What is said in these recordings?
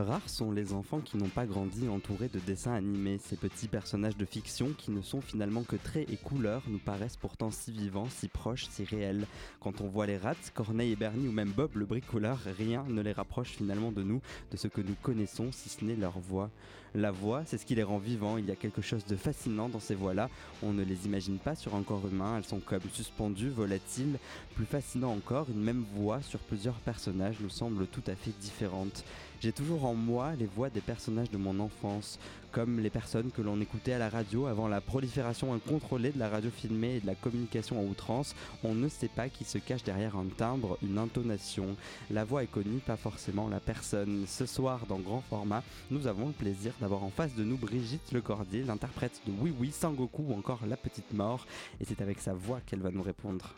Rares sont les enfants qui n'ont pas grandi entourés de dessins animés. Ces petits personnages de fiction qui ne sont finalement que traits et couleurs nous paraissent pourtant si vivants, si proches, si réels. Quand on voit les rats, Corneille et Bernie ou même Bob le bricoleur, rien ne les rapproche finalement de nous, de ce que nous connaissons, si ce n'est leur voix. La voix, c'est ce qui les rend vivants. Il y a quelque chose de fascinant dans ces voix-là. On ne les imagine pas sur un corps humain. Elles sont comme suspendues, volatiles. Plus fascinant encore, une même voix sur plusieurs personnages nous semble tout à fait différente. J'ai toujours en moi les voix des personnages de mon enfance, comme les personnes que l'on écoutait à la radio avant la prolifération incontrôlée de la radio filmée et de la communication à outrance. On ne sait pas qui se cache derrière un timbre, une intonation. La voix est connue, pas forcément la personne. Ce soir, dans grand format, nous avons le plaisir d'avoir en face de nous Brigitte Lecordier, l'interprète de Oui Oui, Sangoku ou encore La Petite Mort, et c'est avec sa voix qu'elle va nous répondre.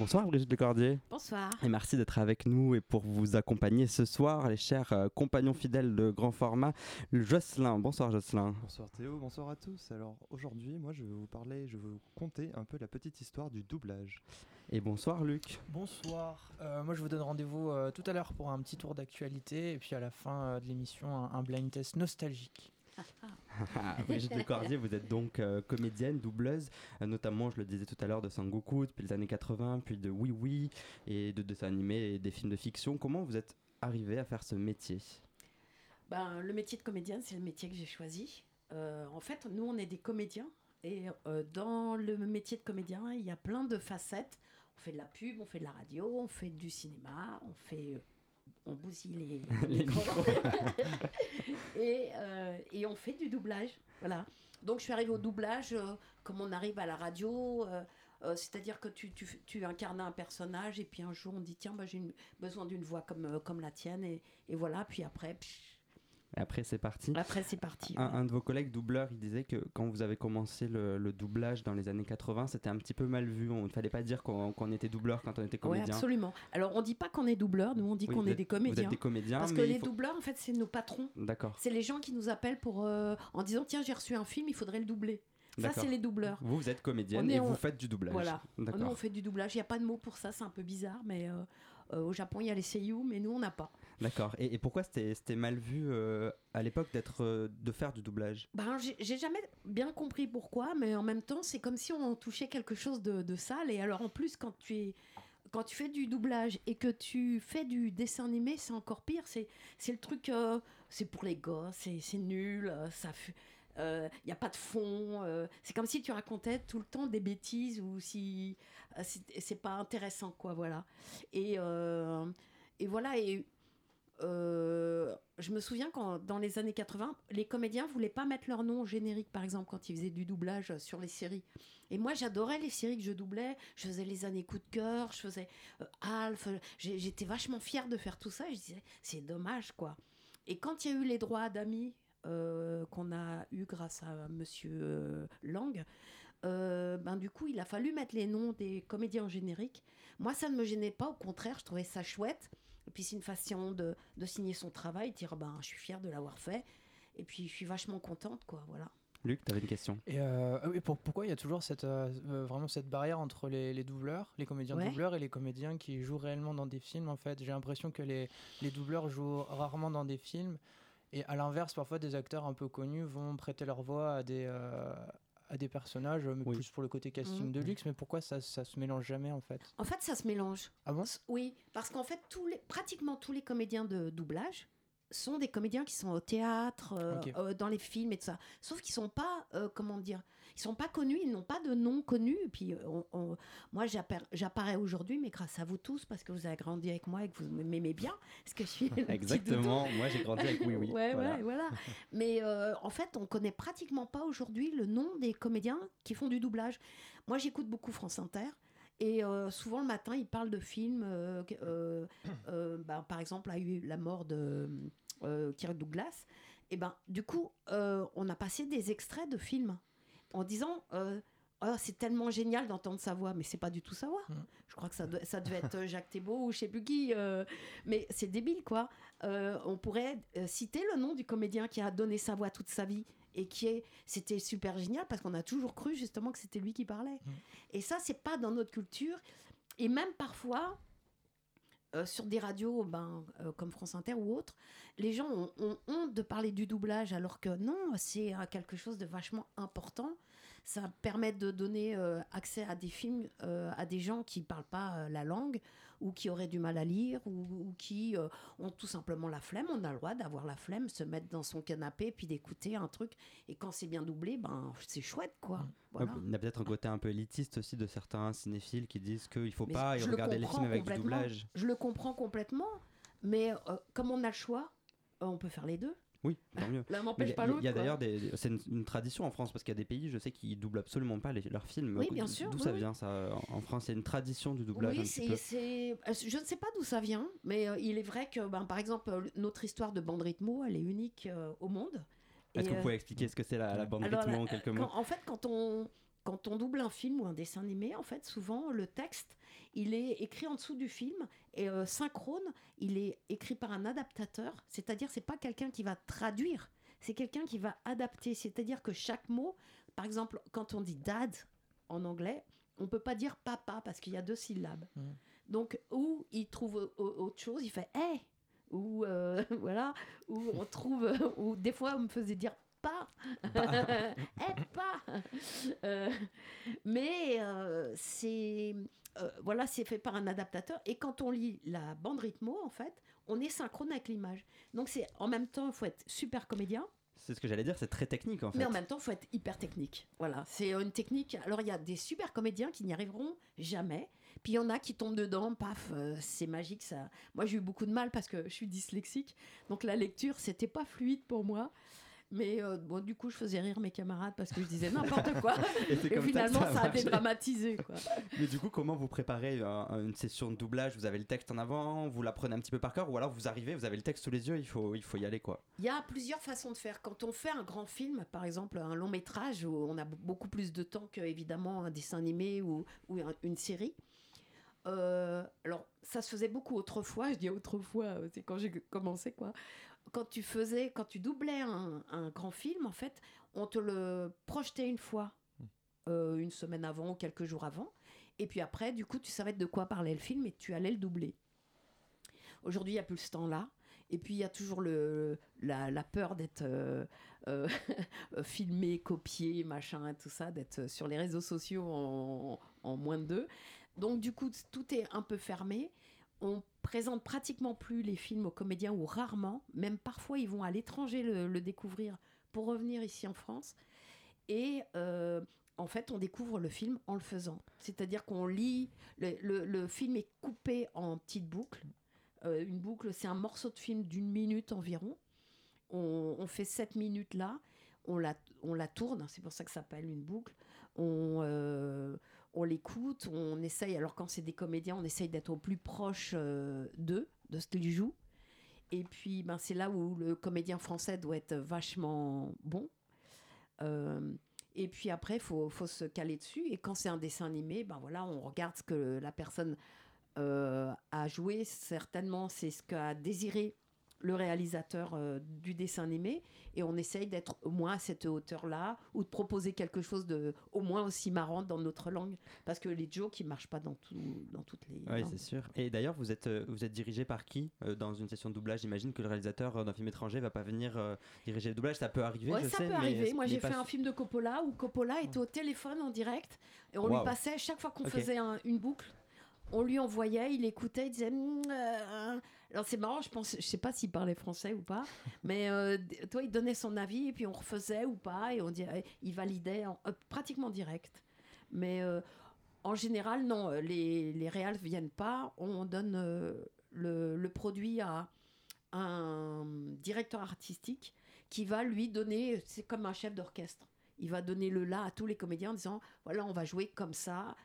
Bonsoir Brigitte Lecordier. Bonsoir. Et merci d'être avec nous et pour vous accompagner ce soir, les chers euh, compagnons fidèles de grand format, Jocelyn. Bonsoir Jocelyn. Bonsoir Théo, bonsoir à tous. Alors aujourd'hui, moi je vais vous parler, je vais vous conter un peu la petite histoire du doublage. Et bonsoir Luc. Bonsoir. Euh, moi je vous donne rendez-vous euh, tout à l'heure pour un petit tour d'actualité et puis à la fin euh, de l'émission un, un blind test nostalgique. Brigitte Lecordier, vous êtes donc euh, comédienne, doubleuse, euh, notamment, je le disais tout à l'heure, de Sangoku depuis les années 80, puis de Oui Oui, et de dessins animés et des films de fiction. Comment vous êtes arrivée à faire ce métier? Ben, le métier de comédienne, c'est le métier que j'ai choisi. Euh, en fait, nous, on est des comédiens. Et dans le métier de comédien, il y a plein de facettes. On fait de la pub, on fait de la radio, on fait du cinéma, on fait... on bousille les, Les micros. et, euh, et on fait du doublage. Voilà. Donc je suis arrivée au doublage euh, comme on arrive à la radio. euh, C'est-à-dire que tu, tu, tu incarnes un personnage et puis un jour on dit tiens bah, j'ai besoin d'une voix comme, comme la tienne et, et voilà puis après pff, après, c'est parti. après c'est parti. Un, de vos collègues doubleurs, il disait que quand vous avez commencé le, le doublage dans les années 80, c'était un petit peu mal vu. On ne fallait pas dire qu'on était doubleur quand on était comédien. absolument. Alors on dit pas qu'on est doubleur, nous on dit Oui, qu'on vous est des Vous comédiens. êtes des comédiens, Parce que les faut- doubleurs en fait c'est nos patrons. D'accord. C'est les gens qui nous appellent pour euh, en disant tiens j'ai reçu un film, il faudrait le doubler. Ça c'est les doubleurs. Vous, vous êtes comédienne est et vous faites du doublage. Voilà. Nous, on fait du doublage. Il n'y a pas de mot pour ça, c'est un peu bizarre, mais euh, euh, au Japon, il y a les seiyuu, mais nous, on n'a pas. D'accord. Et, pourquoi c'était mal vu euh, à l'époque euh, de faire du doublage? Ben, j'ai jamais bien compris pourquoi, mais en même temps, c'est comme si on touchait quelque chose de, sale. Et alors, en plus, quand tu es. Quand tu fais du doublage et que tu fais du dessin animé, c'est encore pire. C'est le truc, euh, c'est pour les gosses, c'est nul, ça fait- il n'y a pas de fond. c'est comme si tu racontais tout le temps des bêtises ou si c'est pas intéressant, quoi, voilà. Et, et voilà, et euh, je me souviens quand dans les années 80, les comédiens voulaient pas mettre leur nom au générique, par exemple, quand ils faisaient du doublage sur les séries. Et moi, j'adorais les séries que je doublais. Je faisais les années coup de cœur, je faisais euh, Alf. J'étais vachement fière de faire tout ça. Je disais, c'est dommage, quoi. Et quand il y a eu les droits d'amis euh, qu'on a eu grâce à Monsieur Lang, ben du coup, il a fallu mettre les noms des comédiens en générique. Moi, ça ne me gênait pas. Au contraire, je trouvais ça chouette. Et puis, c'est une façon de, de signer son travail, de dire ben, je suis fière de l'avoir fait. Et puis, je suis vachement contente, quoi. Voilà. Luc, tu avais une question Et euh, oui, pour- pourquoi il y a toujours cette, euh, euh, vraiment cette barrière entre les, les doubleurs, les comédiens Ouais. doubleurs et les comédiens qui jouent réellement dans des films en fait? J'ai l'impression que les, les doubleurs jouent rarement dans des films et à l'inverse, parfois des acteurs un peu connus vont prêter leur voix à des, euh, à des personnages, mais Oui. plus pour le côté casting Mhm. de luxe, mais pourquoi ça, ça se mélange jamais en fait? En fait, ça se mélange. Ah bon? Oui, parce qu'en fait, tous les, pratiquement tous les comédiens de doublage sont des comédiens qui sont au théâtre, euh, euh, dans les films et tout ça. Sauf qu'ils sont pas, euh, comment dire, ils sont pas connus, ils n'ont pas de nom connu. Et puis, euh, on- on- moi, j'appara- j'apparais aujourd'hui, mais grâce à vous tous, parce que vous avez grandi avec moi et que vous m'aimez bien, parce que je suis. Exactement. Moi, j'ai grandi avec Oui Oui. Ouais, Voilà. ouais, voilà. Mais euh, en fait, on connaît pratiquement pas aujourd'hui le nom des comédiens qui font du doublage. Moi, j'écoute beaucoup France Inter. Et euh, souvent le matin, ils parlent de films. euh, euh, bah, par exemple, il y a eu la mort de Kirk Douglas. Et ben, du coup, on a passé des extraits de films en disant. euh, Oh, c'est tellement génial d'entendre sa voix, mais c'est pas du tout sa voix. Mm. Je crois que ça, ça devait être Jacques Thébault ou je sais plus qui. euh, mais c'est débile, quoi. Euh, on pourrait euh, citer le nom du comédien qui a donné sa voix toute sa vie et qui est c'était super génial parce qu'on a toujours cru justement que c'était lui qui parlait Mm. et ça c'est pas dans notre culture et même parfois, euh, sur des radios ben, euh, comme France Inter ou autres, les gens ont, ont honte de parler du doublage, alors que non, c'est euh, quelque chose de vachement important. Ça permet de donner euh, accès à des films euh, à des gens qui ne parlent pas euh, la langue ou qui auraient du mal à lire ou, ou qui ont tout simplement la flemme. On a le droit d'avoir la flemme, se mettre dans son canapé puis d'écouter un truc. Et quand c'est bien doublé, ben, c'est chouette, quoi. Voilà. Ouais, Il y a peut-être un côté un peu élitiste aussi de certains cinéphiles qui disent qu'il ne faut Mais pas le regarder les films avec du doublage. Je le comprends complètement, mais euh, comme on a le choix, euh, on peut faire les deux. Oui, tant mieux. L'un Mais n'empêche Il y a- il y d'ailleurs des, c'est une, une tradition en France parce qu'il y a des pays, je sais, qui doublent absolument pas les- leurs films. Oui, bien D'où sûr, ça oui, vient ça En France, il y a une tradition du doublage Oui, c'est, euh, je ne sais pas d'où ça vient, mais euh, il est vrai que, ben, par exemple, notre histoire de bande rythmo, elle est unique euh, au monde. Est-ce que vous pouvez expliquer ce que c'est la, la bande alors, rythmo en quelques quand- mots? En fait, quand on, quand on double un film ou un dessin animé, en fait, souvent, le texte, il est écrit en dessous du film et euh, synchrone, il est écrit par un adaptateur, c'est-à-dire c'est pas quelqu'un qui va traduire, c'est quelqu'un qui va adapter, c'est-à-dire que chaque mot, par exemple, quand on dit dad en anglais, on peut pas dire papa parce qu'il y a deux syllabes. Mhm. Donc, ou il trouve au- au- autre chose, il fait hey ou euh, voilà, ou on trouve, ou des fois on me faisait dire pas, Eh, pas. Euh, mais euh, c'est euh, voilà, c'est fait par un adaptateur. Et quand on lit la bande rythmo, en fait, on est synchrone avec l'image. Donc c'est en même temps, il faut être super comédien, C'est ce que j'allais dire, c'est très technique en fait. mais en même temps, il faut être hyper technique. Voilà, c'est une technique. Alors il y a des super comédiens qui n'y arriveront jamais. Puis il y en a qui tombent dedans, paf, euh, c'est magique ça. Moi j'ai eu beaucoup de mal parce que je suis dyslexique, donc la lecture c'était pas fluide pour moi. Mais euh, bon, du coup, je faisais rire mes camarades parce que je disais n'importe quoi. Et finalement, ça, ça, a marché. dédramatisé. Quoi. Mais du coup, comment vous préparez un- une session de doublage? Vous avez le texte en avant, vous l'apprenez un petit peu par cœur, ou alors vous arrivez, vous avez le texte sous les yeux, il faut, il faut y aller quoi? Il y a plusieurs façons de faire. Quand on fait un grand film, par exemple un long métrage, où on a beaucoup plus de temps que évidemment un dessin animé ou, ou un- une série. euh, alors, ça se faisait beaucoup autrefois. Je dis autrefois, euh, c'est quand j'ai commencé quoi. Quand tu faisais, quand tu doublais un, un grand film, en fait, on te le projetait une fois, euh, une semaine avant ou quelques jours avant, et puis après, du coup, tu savais de quoi parlait le film et tu allais le doubler. Aujourd'hui, il n'y a plus ce temps-là. Et puis, il y a toujours le, la, la peur d'être euh, euh, filmé, copié, machin, tout ça, d'être sur les réseaux sociaux en, en moins de deux. Donc, du coup, tout est un peu fermé. On présente pratiquement plus les films aux comédiens ou rarement. Même parfois, ils vont à l'étranger le, découvrir pour revenir ici en France. Et euh, en fait, on découvre le film en le faisant. C'est-à-dire qu'on lit, le, film est coupé en petites boucles. Euh, une boucle, c'est un morceau de film d'une minute environ. On, fait cette minute là, on la, tourne, c'est pour ça que ça s'appelle une boucle. Euh, on l'écoute, on essaye, alors quand c'est des comédiens, on essaye d'être au plus proche euh, d'eux, de ce qu'ils jouent. Et puis, ben, c'est là où le comédien français doit être vachement bon. Euh, et puis après, il faut, faut se caler dessus. Et quand c'est un dessin animé, ben voilà, on regarde ce que la personne euh, a joué. Certainement, c'est ce qu'a désiré le réalisateur euh, du dessin animé. Et on essaye d'être au moins à cette hauteur-là, ou de proposer quelque chose de au moins aussi marrant dans notre langue. Parce que les jokes, ils ne marchent pas dans, tout, dans toutes les Oui, c'est sûr. Et d'ailleurs, vous êtes, euh, vous êtes dirigé par qui euh, dans une session de doublage? J'imagine que le réalisateur d'un film étranger va pas venir diriger le doublage. Ça peut arriver, Ouais, je ça sais. peut mais arriver. Moi, j'ai fait un film de Coppola où Coppola était au téléphone en direct et on lui passait chaque fois qu'on faisait un- une boucle. On lui envoyait, il écoutait, il disait. Euh, Alors c'est marrant, je pense, je sais pas s'il parlait français ou pas, mais euh, toi il donnait son avis et puis on refaisait ou pas et on dirait, il validait euh, pratiquement direct. Mais euh, en général non, les les réals viennent pas, on donne le, le produit à un directeur artistique qui va lui donner, c'est comme un chef d'orchestre, il va donner le là à tous les comédiens en disant voilà, on va jouer comme ça,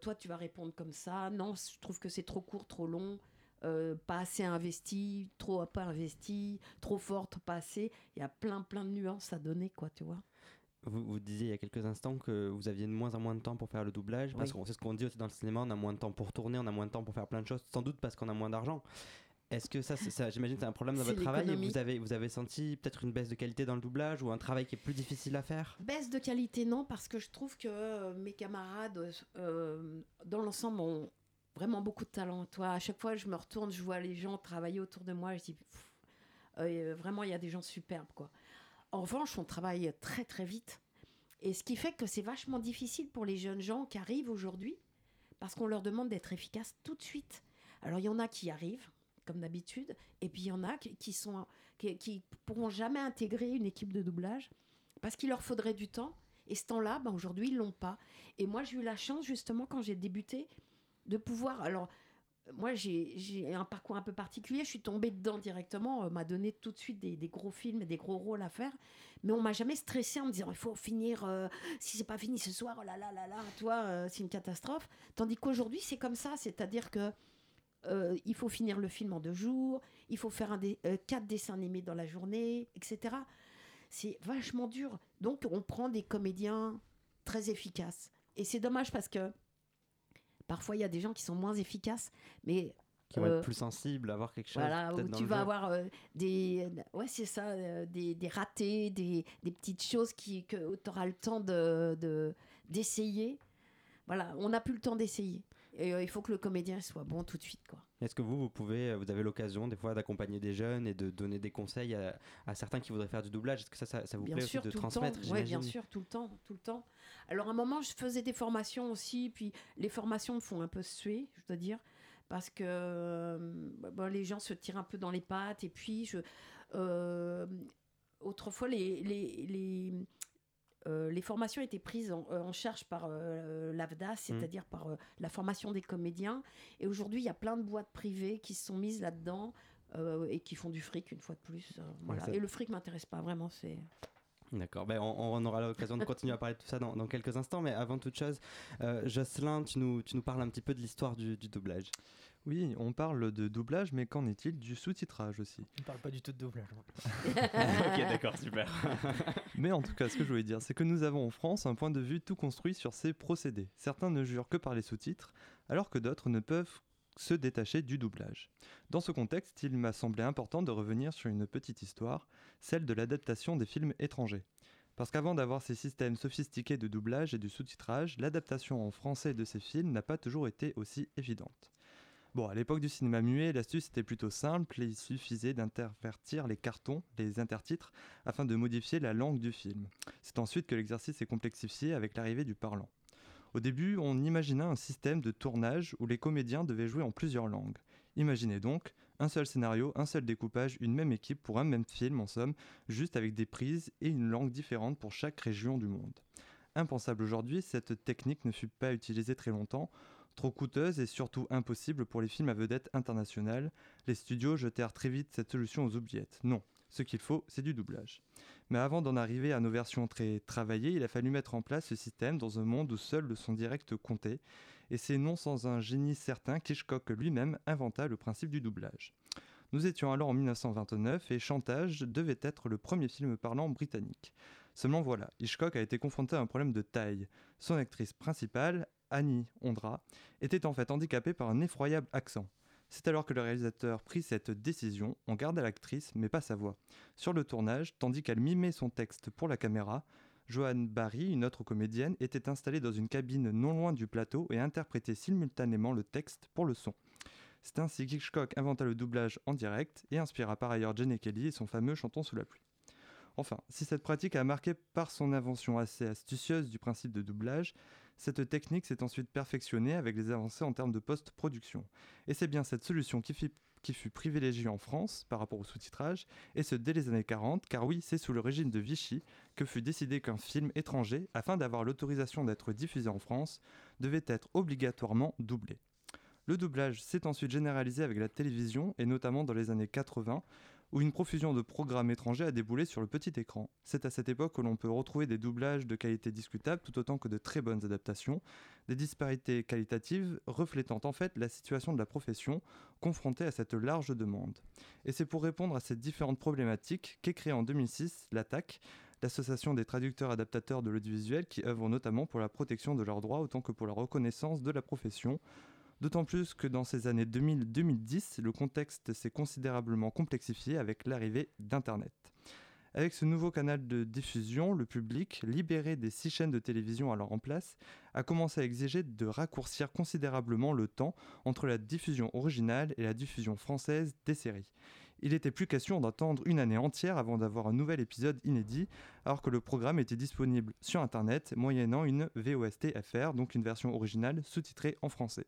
toi tu vas répondre comme ça, non, je trouve que c'est trop court, trop long, euh, pas assez investi, trop pas investi, trop forte, pas assez. Il y a plein, plein de nuances à donner, quoi, tu vois. Vous, vous disiez il y a quelques instants que vous aviez de moins en moins de temps pour faire le doublage. Parce Oui. qu'on c'est ce qu'on dit aussi dans le cinéma, on a moins de temps pour tourner, on a moins de temps pour faire plein de choses, sans doute parce qu'on a moins d'argent. Est-ce que ça, ça j'imagine, c'est un problème dans votre travail et vous avez, vous avez senti peut-être une baisse de qualité dans le doublage ou un travail qui est plus difficile à faire? Baisse de qualité, non, parce que je trouve que euh, mes camarades, euh, dans l'ensemble, ont, vraiment beaucoup de talent. Toi, à chaque fois, je me retourne, je vois les gens travailler autour de moi, je dis, euh, vraiment, il y a des gens superbes, quoi. En revanche, on travaille très très vite. Et ce qui fait que c'est vachement difficile pour les jeunes gens qui arrivent aujourd'hui, parce qu'on leur demande d'être efficaces tout de suite. Alors il y en a qui arrivent, comme d'habitude, et puis il y en a qui sont qui pourront jamais intégrer une équipe de doublage parce qu'il leur faudrait du temps. Et ce temps-là, ben aujourd'hui, ils l'ont pas. Et moi, j'ai eu la chance, justement, quand j'ai débuté, de pouvoir. Alors, moi, j'ai un parcours un peu particulier. Je suis tombée dedans directement. On m'a donné tout de suite des, gros films et des gros rôles à faire. Mais on m'a jamais stressé en me disant il faut finir. Euh, si c'est pas fini ce soir, oh là là là là, toi, euh, c'est une catastrophe. Tandis qu'aujourd'hui, c'est comme ça. C'est-à-dire que euh, il faut finir le film en deux jours. Il faut faire un quatre dessins animés dans la journée, etc. C'est vachement dur. Donc, on prend des comédiens très efficaces. Et c'est dommage parce que Parfois, il y a des gens qui sont moins efficaces, mais qui vont être euh, plus sensibles à avoir quelque chose. Voilà, où tu vas avoir euh, des, ouais, c'est ça, euh, des, des, ratés, des, des, petites choses qui, que tu auras le temps de, d'essayer. Voilà, on n'a plus le temps d'essayer. Et il faut que le comédien soit bon tout de suite, quoi. Est-ce que vous, vous pouvez, vous avez l'occasion des fois d'accompagner des jeunes et de donner des conseils à, à certains qui voudraient faire du doublage? Est-ce que ça, ça, vous plaît aussi de transmettre Oui, bien sûr, tout le temps, tout le temps. Alors à un moment, je faisais des formations aussi, puis les formations me font un peu suer, je dois dire, parce que euh, les gens se tirent un peu dans les pattes, et puis je, euh, autrefois les, les, les euh, les formations étaient prises en, charge par l'AVDA, mmh. c'est-à-dire par la formation des comédiens. Et aujourd'hui, il y a plein de boîtes privées qui se sont mises là-dedans et qui font du fric une fois de plus. voilà. et le fric m'intéresse pas vraiment. C'est D'accord, ben, on, aura l'occasion de continuer à parler de tout ça dans, quelques instants, mais avant toute chose, euh, Jocelyn, tu nous, tu nous parles un petit peu de l'histoire du, doublage. Oui, on parle de doublage, mais qu'en est-il du sous-titrage aussi? On ne parle pas du tout de doublage. ok, d'accord, super. mais en tout cas, ce que je voulais dire, c'est que nous avons en France un point de vue tout construit sur ces procédés. Certains ne jurent que par les sous-titres, alors que d'autres ne peuvent se détacher du doublage. Dans ce contexte, il m'a semblé important de revenir sur une petite histoire, celle de l'adaptation des films étrangers. Parce qu'avant d'avoir ces systèmes sophistiqués de doublage et de sous-titrage, l'adaptation en français de ces films n'a pas toujours été aussi évidente. Bon, à l'époque du cinéma muet, l'astuce était plutôt simple il suffisait d'intervertir les cartons, les intertitres, afin de modifier la langue du film. C'est ensuite que l'exercice est complexifié avec l'arrivée du parlant. Au début, on imaginait un système de tournage où les comédiens devaient jouer en plusieurs langues. Imaginez donc un seul scénario, un seul découpage, une même équipe pour un même film en somme, juste avec des prises et une langue différente pour chaque région du monde. Impensable aujourd'hui, cette technique ne fut pas utilisée très longtemps, trop coûteuse et surtout impossible pour les films à vedettes internationales. Les studios jetèrent très vite cette solution aux oubliettes. Non, ce qu'il faut, c'est du doublage. Mais avant d'en arriver à nos versions très travaillées, il a fallu mettre en place ce système dans un monde où seul le son direct comptait. Et c'est non sans un génie certain qu'Hitchcock lui-même inventa le principe du doublage. Nous étions alors en 1929 et Chantage devait être le premier film parlant britannique. Seulement voilà, Hitchcock a été confronté à un problème de taille. Son actrice principale, Annie Ondra, était en fait handicapée par un effroyable accent. C'est alors que le réalisateur prit cette décision, on gardait l'actrice mais pas sa voix. Sur le tournage, tandis qu'elle mimait son texte pour la caméra, Joanne Barry, une autre comédienne, était installée dans une cabine non loin du plateau et interprétait simultanément le texte pour le son. C'est ainsi qu'Hitchcock inventa le doublage en direct et inspira par ailleurs Jenny Kelly et son fameux Chantons sous la pluie. Enfin, si cette pratique a marqué par son invention assez astucieuse du principe de doublage, cette technique s'est ensuite perfectionnée avec les avancées en termes de post-production. Et c'est bien cette solution qui, fut privilégiée en France par rapport au sous-titrage, et ce dès les années 40, car oui, c'est sous le régime de Vichy que fut décidé qu'un film étranger, afin d'avoir l'autorisation d'être diffusé en France, devait être obligatoirement doublé. Le doublage s'est ensuite généralisé avec la télévision, et notamment dans les années 80, où une profusion de programmes étrangers a déboulé sur le petit écran. C'est à cette époque que l'on peut retrouver des doublages de qualité discutable tout autant que de très bonnes adaptations, des disparités qualitatives reflétant en fait la situation de la profession confrontée à cette large demande. Et c'est pour répondre à ces différentes problématiques qu'est créée en 2006 l'ATTAC, l'association des traducteurs adaptateurs de l'audiovisuel qui œuvre notamment pour la protection de leurs droits autant que pour la reconnaissance de la profession, D'autant plus que dans ces années 2000-2010, le contexte s'est considérablement complexifié avec l'arrivée d'Internet. Avec ce nouveau canal de diffusion, le public, libéré des six chaînes de télévision alors en place, a commencé à exiger de raccourcir considérablement le temps entre la diffusion originale et la diffusion française des séries. Il n'était plus question d'attendre une année entière avant d'avoir un nouvel épisode inédit, alors que le programme était disponible sur Internet moyennant une VOST FR, donc une version originale sous-titrée en français.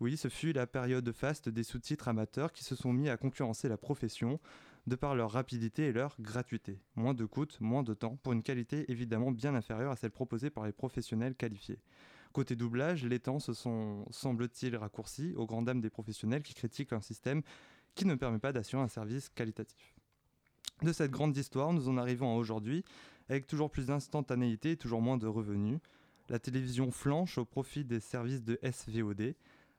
Oui, ce fut la période faste des sous-titres amateurs qui se sont mis à concurrencer la profession de par leur rapidité et leur gratuité. Moins de coûts, moins de temps, pour une qualité évidemment bien inférieure à celle proposée par les professionnels qualifiés. Côté doublage, les temps se sont, semble-t-il, raccourcis aux grandes dames des professionnels qui critiquent un système qui ne permet pas d'assurer un service qualitatif. De cette grande histoire, nous en arrivons à aujourd'hui, avec toujours plus d'instantanéité et toujours moins de revenus. La télévision flanche au profit des services de SVOD,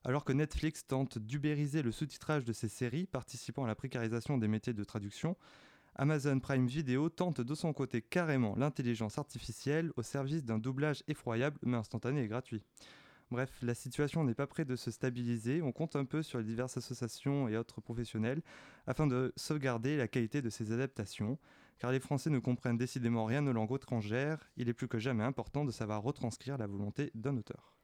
alors que Netflix tente d'ubériser le sous-titrage de ses séries, participant à la précarisation des métiers de traduction, Amazon Prime Video tente de son côté carrément l'intelligence artificielle au service d'un doublage effroyable mais instantané et gratuit. Bref, la situation n'est pas près de se stabiliser, on compte un peu sur les diverses associations et autres professionnels afin de sauvegarder la qualité de ces adaptations, car les Français ne comprennent décidément rien aux langues étrangères, il est plus que jamais important de savoir retranscrire la volonté d'un auteur.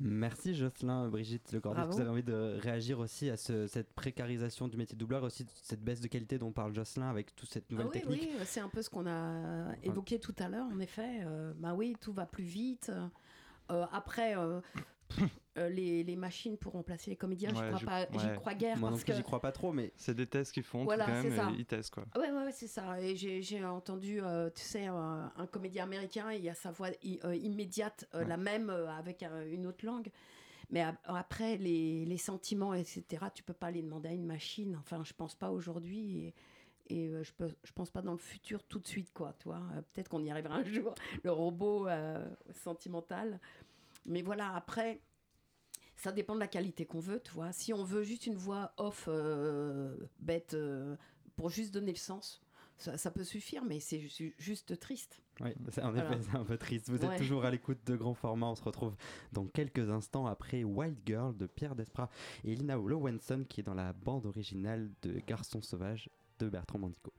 Merci Jocelyn, Brigitte Le Cordier. Vous avez envie de réagir aussi à cette précarisation du métier de doubleur, aussi cette baisse de qualité dont parle Jocelyn avec toute cette nouvelle ah technique Oui, c'est un peu ce qu'on a évoqué tout à l'heure, en effet. Euh, bah oui, tout va plus vite. Euh, après, euh, euh, les, les, machines pour remplacer les comédiens, je crois pas, j'y crois guère. Moi parce que j'y crois pas trop, mais c'est des tests qu'ils font voilà, quand même, ils testent quoi. Ouais, ouais, c'est ça. Et j'ai entendu, tu sais, un, comédien américain, il y a sa voix immédiate, la même avec une autre langue. Mais après, les, les, sentiments, etc., tu peux pas les demander à une machine. Enfin, je pense pas aujourd'hui. Et, et je, peux, je pense pas dans le futur tout de suite, quoi. Toi, peut-être qu'on y arrivera un jour. Le robot sentimental. Mais voilà, après, ça dépend de la qualité qu'on veut, tu vois. Si on veut juste une voix off euh, bête euh, pour juste donner le sens, ça, peut suffire, mais c'est juste triste. Oui, c'est en effet, c'est un peu triste. Vous êtes toujours à l'écoute de Grand Format. On se retrouve dans quelques instants après Wild Girl de Pierre Desprats et Lina Lowenson qui est dans la bande originale de Garçon sauvage de Bertrand Mandico.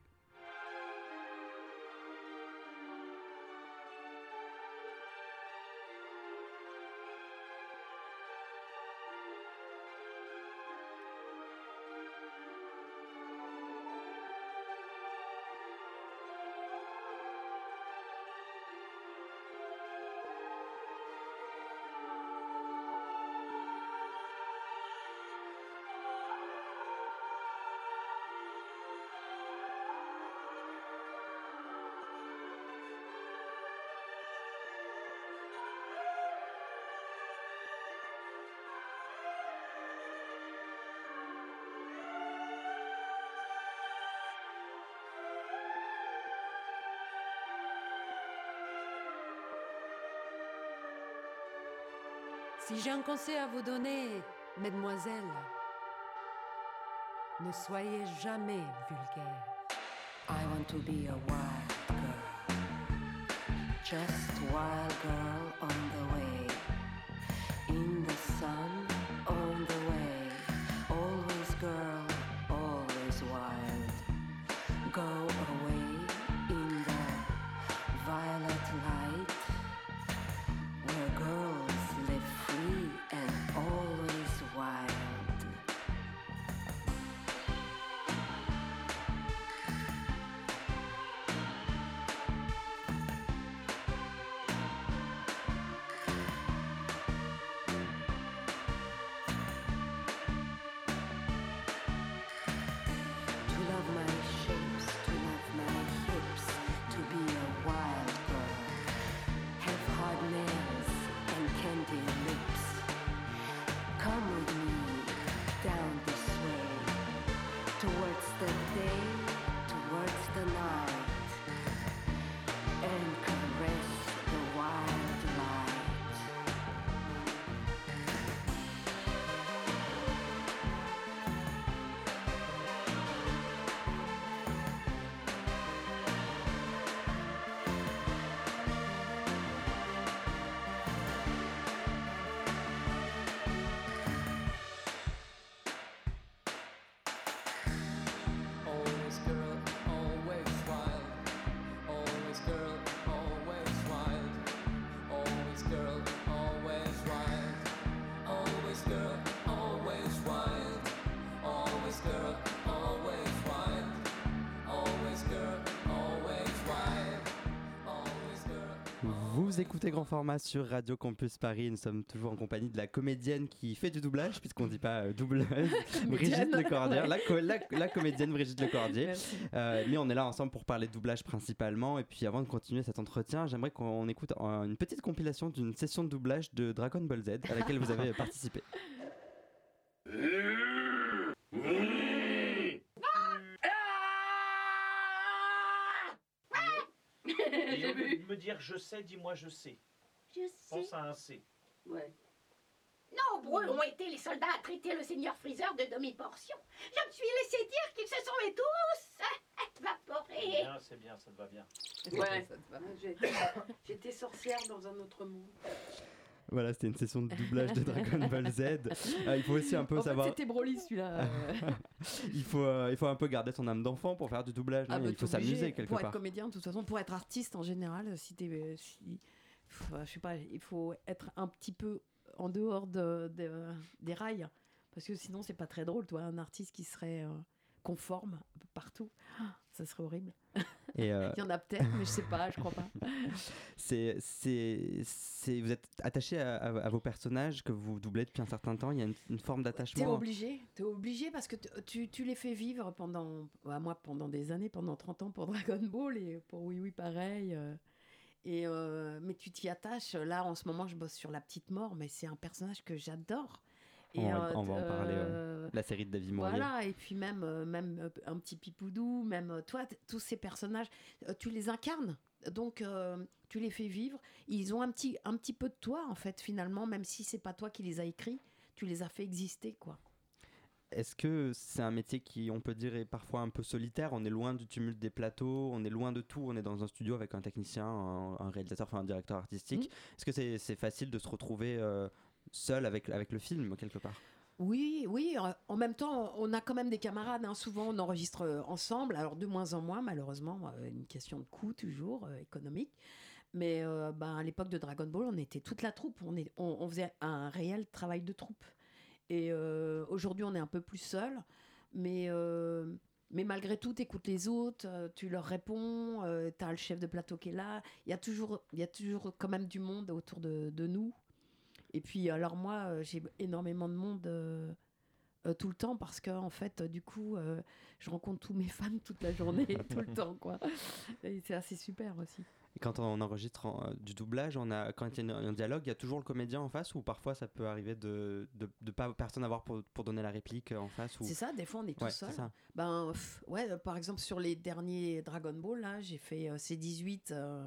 Si j'ai un conseil à vous donner, mesdemoiselles, ne soyez jamais vulgaire. I want to be a wild girl, just wild girl on the way, Vous écoutez Grand Format sur Radio Campus Paris. Nous sommes toujours en compagnie de la comédienne qui fait du doublage, puisqu'on ne dit pas euh, doubleuse, Brigitte Lecordier. La, co- la- la comédienne Brigitte Lecordier. Euh, mais on est là ensemble pour parler de doublage principalement. Et puis avant de continuer cet entretien, j'aimerais qu'on écoute euh, une petite compilation d'une session de doublage de Dragon Ball Z à laquelle vous avez participé. Et au lieu de me dire je sais, dis-moi je sais. Je sais. Pense à un C. Ouais. Nombreux ont été les soldats à traiter le seigneur Freezer de demi-portion. Je me suis laissé dire qu'ils se sont tous évaporés. bien, c'est bien, ça te va bien. Ouais, j'étais sorcière dans un autre monde. Voilà, c'était une session de doublage de Dragon Ball Z. Euh, il faut aussi un peu En savoir. c'était Broly celui-là. euh. Il faut, euh, il faut un peu garder son âme d'enfant pour faire du doublage. Ah, bah, il faut s'amuser quelque Pour part. être comédien, de toute façon, pour être artiste en général, si t'es. Si, je sais pas, il faut être un petit peu en dehors de, de- des rails. Parce que sinon, c'est pas très drôle, toi. Un artiste qui serait euh, conforme partout, ça serait horrible. Et euh, Il y en a peut-être, mais je sais pas, je crois pas. c'est, c'est, c'est, vous êtes attaché à, à- à vos personnages que vous doublez depuis un certain temps. Il y a une, une forme T'es d'attachement. obligé, t'es obligé parce que tu, tu les fais vivre pendant, bah, moi pendant des années, pendant 30 ans pour Dragon Ball et pour Oui Oui pareil. euh, et euh, mais tu t'y attaches. Là en ce moment je bosse sur la petite mort, mais c'est un personnage que j'adore. On va- on va en euh, parler, euh, La série de David Mourier. voilà, et puis même, euh, même euh, un petit pipoudou, même euh, toi, tous ces personnages, euh, tu les incarnes. Donc, euh, tu les fais vivre. Ils ont un petit, un petit peu de toi, en fait, finalement, même si c'est pas toi qui les as écrits, tu les as fait exister, quoi. Est-ce que c'est un métier qui, on peut dire, est parfois un peu solitaire? On est loin du tumulte des plateaux, on est loin de tout. On est dans un studio avec un technicien, un, un réalisateur, enfin un directeur artistique. Mm. Est-ce que c'est c'est facile de se retrouver euh, seul avec, avec le film, quelque part Oui, oui. euh, En même temps, on a quand même des camarades. hein. Souvent, on enregistre euh, ensemble. Alors, de moins en moins, malheureusement. euh, Une question de coût, toujours, euh, économique. Mais euh, ben, à l'époque de Dragon Ball, on était toute la troupe. On, on, faisait un réel travail de troupe. Et euh, aujourd'hui, on est un peu plus seul. Mais, euh, mais malgré tout, tu écoutes les autres, euh, tu leur réponds, tu as le chef de plateau qui est là. Il y, a toujours, il y a toujours quand même du monde autour de nous. Et puis, alors moi, euh, j'ai énormément de monde euh, euh, tout le temps parce que, en fait, euh, du coup, euh, je rencontre tous mes fans toute la journée, tout le temps, quoi. Et c'est assez super aussi. Et quand on enregistre en- du doublage, on a, quand il y a un dialogue, il y a toujours le comédien en face ou parfois ça peut arriver de ne pas personne avoir pour, pour donner la réplique en face ou... C'est ça, des fois, on est tout Ouais, seul. ça. Ben, pff, ouais, par exemple, sur les derniers Dragon Ball, là, j'ai fait euh, C18 euh,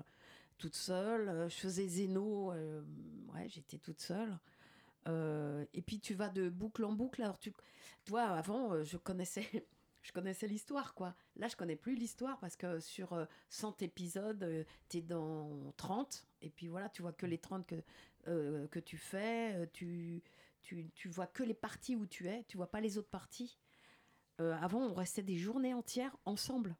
toute seule. Euh, je faisais Zeno, euh, ouais, j'étais toute seule. Euh, et puis tu vas de boucle en boucle. Alors, tu, toi, avant, je connaissais. Je connaissais l'histoire, quoi. Là, je connais plus l'histoire parce que sur euh, 100 épisodes, tu es dans 30. Et puis voilà, tu vois que les 30 que, que tu fais. Tu, tu, tu vois que les parties où tu es. Tu vois pas les autres parties. Avant, on restait des journées entières ensemble.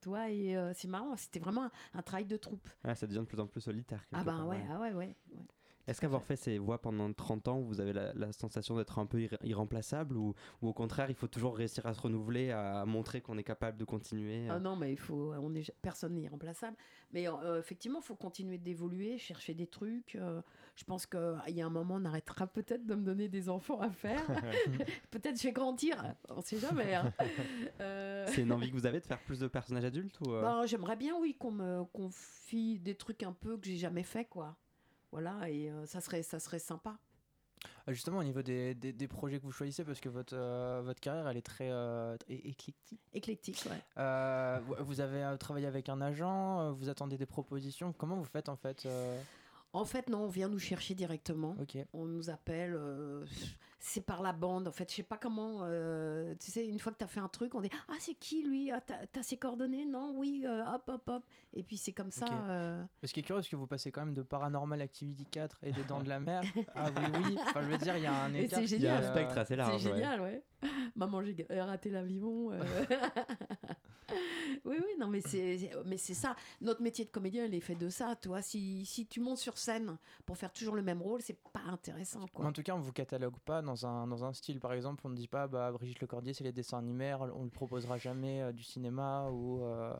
Toi, et euh, c'est marrant, c'était vraiment un, un travail de troupe. Ouais, ça devient de plus en plus solitaire. Ah ben part, ouais, ouais. ah ouais, ouais. ouais. Est-ce qu'avoir fait ces voix pendant 30 ans, vous avez la, la sensation d'être un peu irré- irremplaçable ou, ou au contraire, il faut toujours réussir à se renouveler, à montrer qu'on est capable de continuer euh Ah non, mais il faut, on est, personne n'est irremplaçable. Mais euh, effectivement, il faut continuer d'évoluer, chercher des trucs. euh, je pense qu'il y a un moment, on arrêtera peut-être de me donner des enfants à faire. peut-être je vais grandir, on sait jamais. hein. Euh, C'est une envie que vous avez de faire plus de personnages adultes ou euh Ben, J'aimerais bien, oui, qu'on me confie des trucs un peu que j'ai jamais fait, quoi. Voilà, et euh, ça, serait, ça serait sympa. Euh, Justement, au niveau des, des, des projets que vous choisissez, parce que votre, euh, votre carrière, elle est très, euh, éclectique. Éclectique, ouais. Euh, vous- avez travaillé avec un agent, vous attendez des propositions. Comment vous faites en fait En fait, non, on vient nous chercher directement. Ok. On nous appelle, euh, c'est par la bande. En fait, je sais pas comment. euh, tu sais, une fois que tu as fait un truc, on dit Ah, c'est qui lui? Ah, T'as t'as ses coordonnées? Non, oui, euh, hop, hop, hop. Et puis c'est comme ça. Ok. euh, Ce qui est curieux, c'est que vous passez quand même de Paranormal Activity 4 et des Dents de la Mer à Oui Oui. Enfin, je veux dire, il y a un écart. c'est Il y a un spectre assez C'est large. ouais. génial, ouais. Maman, j'ai raté l'avion. oui, oui, non, mais c'est, mais c'est ça. Notre métier de comédien, il est fait de ça. Toi, si, si tu montes sur scène pour faire toujours le même rôle, c'est pas intéressant, quoi. en tout cas, on vous catalogue pas dans un, dans un style. Par exemple, on ne dit pas bah, Brigitte Lecordier, c'est les dessins animés, on ne proposera jamais euh, du cinéma ou. euh,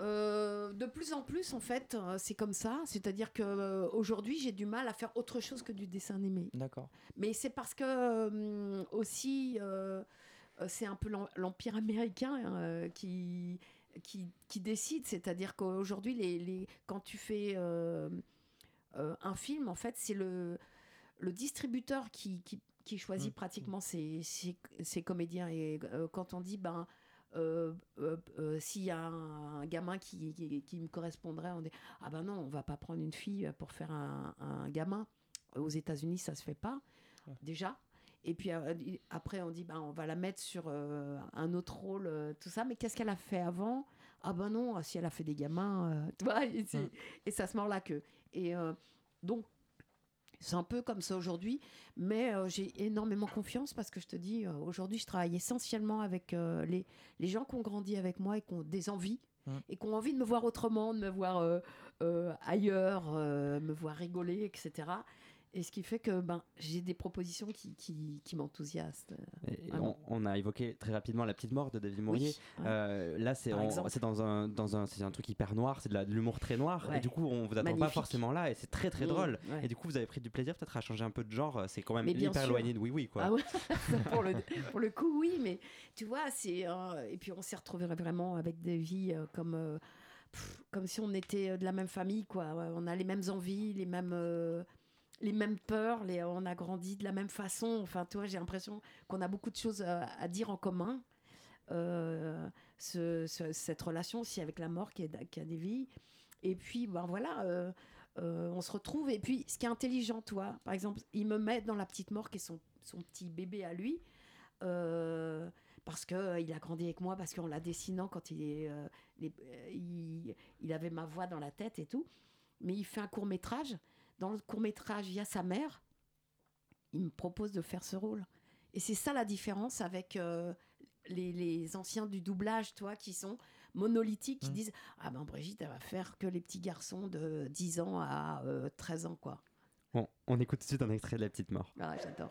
Euh, de plus en plus, en fait, c'est comme ça. C'est-à-dire que aujourd'hui, j'ai du mal à faire autre chose que du dessin animé. D'accord. Mais c'est parce que aussi, c'est un peu l'em- l'empire américain euh, qui, qui, qui décide. C'est-à-dire qu'aujourd'hui, les, les- quand tu fais euh, euh, un film, en fait, c'est le, le distributeur qui, qui, qui choisit Mm. pratiquement ses, ses, ses comédiens. Et euh, quand on dit, ben, euh, euh, euh, s'il y a un, un gamin qui, qui, me correspondrait, on dit ah ben non, on va pas prendre une fille pour faire un, un gamin. Aux États-Unis, ça se fait pas déjà. Et puis euh, après, on dit ben on va la mettre sur euh, un autre rôle, euh, tout ça. Mais qu'est-ce qu'elle a fait avant? Ah ben non, si elle a fait des gamins, euh, tu vois. Et, et ça se mord la queue. Et donc c'est un peu comme ça aujourd'hui, mais euh, j'ai énormément confiance parce que je te dis, euh, aujourd'hui, je travaille essentiellement avec euh, les, les gens qui ont grandi avec moi et qui ont des envies et qui ont envie de me voir autrement, de me voir ailleurs, me voir rigoler, etc. Et ce qui fait que ben, j'ai des propositions qui, qui, qui m'enthousiasment. On, on a évoqué très rapidement la petite mort de David Mourier. Oui, ouais. Euh, là, c'est dans un, dans un, c'est un truc hyper noir, c'est de l'humour très noir. Ouais. Et du coup, on vous attend pas forcément là, et c'est très très Mm, drôle. ouais. Et du coup, vous avez pris du plaisir peut-être à changer un peu de genre. C'est quand même hyper sûr. éloigné de oui oui quoi. Ah pour, le, pour le coup, oui, mais tu vois, c'est. euh, et puis on s'est retrouvés vraiment avec des vies euh, comme, euh, pff, comme si on était euh, de la même famille, quoi. On a les mêmes envies, les mêmes, euh, les mêmes peurs, les, on a grandi de la même façon. Enfin, tu vois, j'ai l'impression qu'on a beaucoup de choses à, à dire en commun. Euh, ce- ce- cette relation aussi avec la mort qui, a des vies. Et puis, ben voilà. euh, euh, on se retrouve. Et puis, ce qui est intelligent, toi, par exemple, il me met dans la petite mort qui est son, petit bébé à lui. euh, parce il a grandi avec moi, parce qu'en la dessinant, quand il, est, euh, euh, il avait ma voix dans la tête et tout. Mais il fait un court métrage. Dans le court métrage, il y a sa mère. Il me propose de faire ce rôle. Et c'est ça la différence avec euh, les, les anciens du doublage, toi, qui sont monolithiques, qui Mm. disent Ah ben Brigitte, elle va faire que les petits garçons de 10 ans à euh, 13 ans, quoi. Bon, on écoute tout de suite un extrait de la petite mort. Ah, j'adore.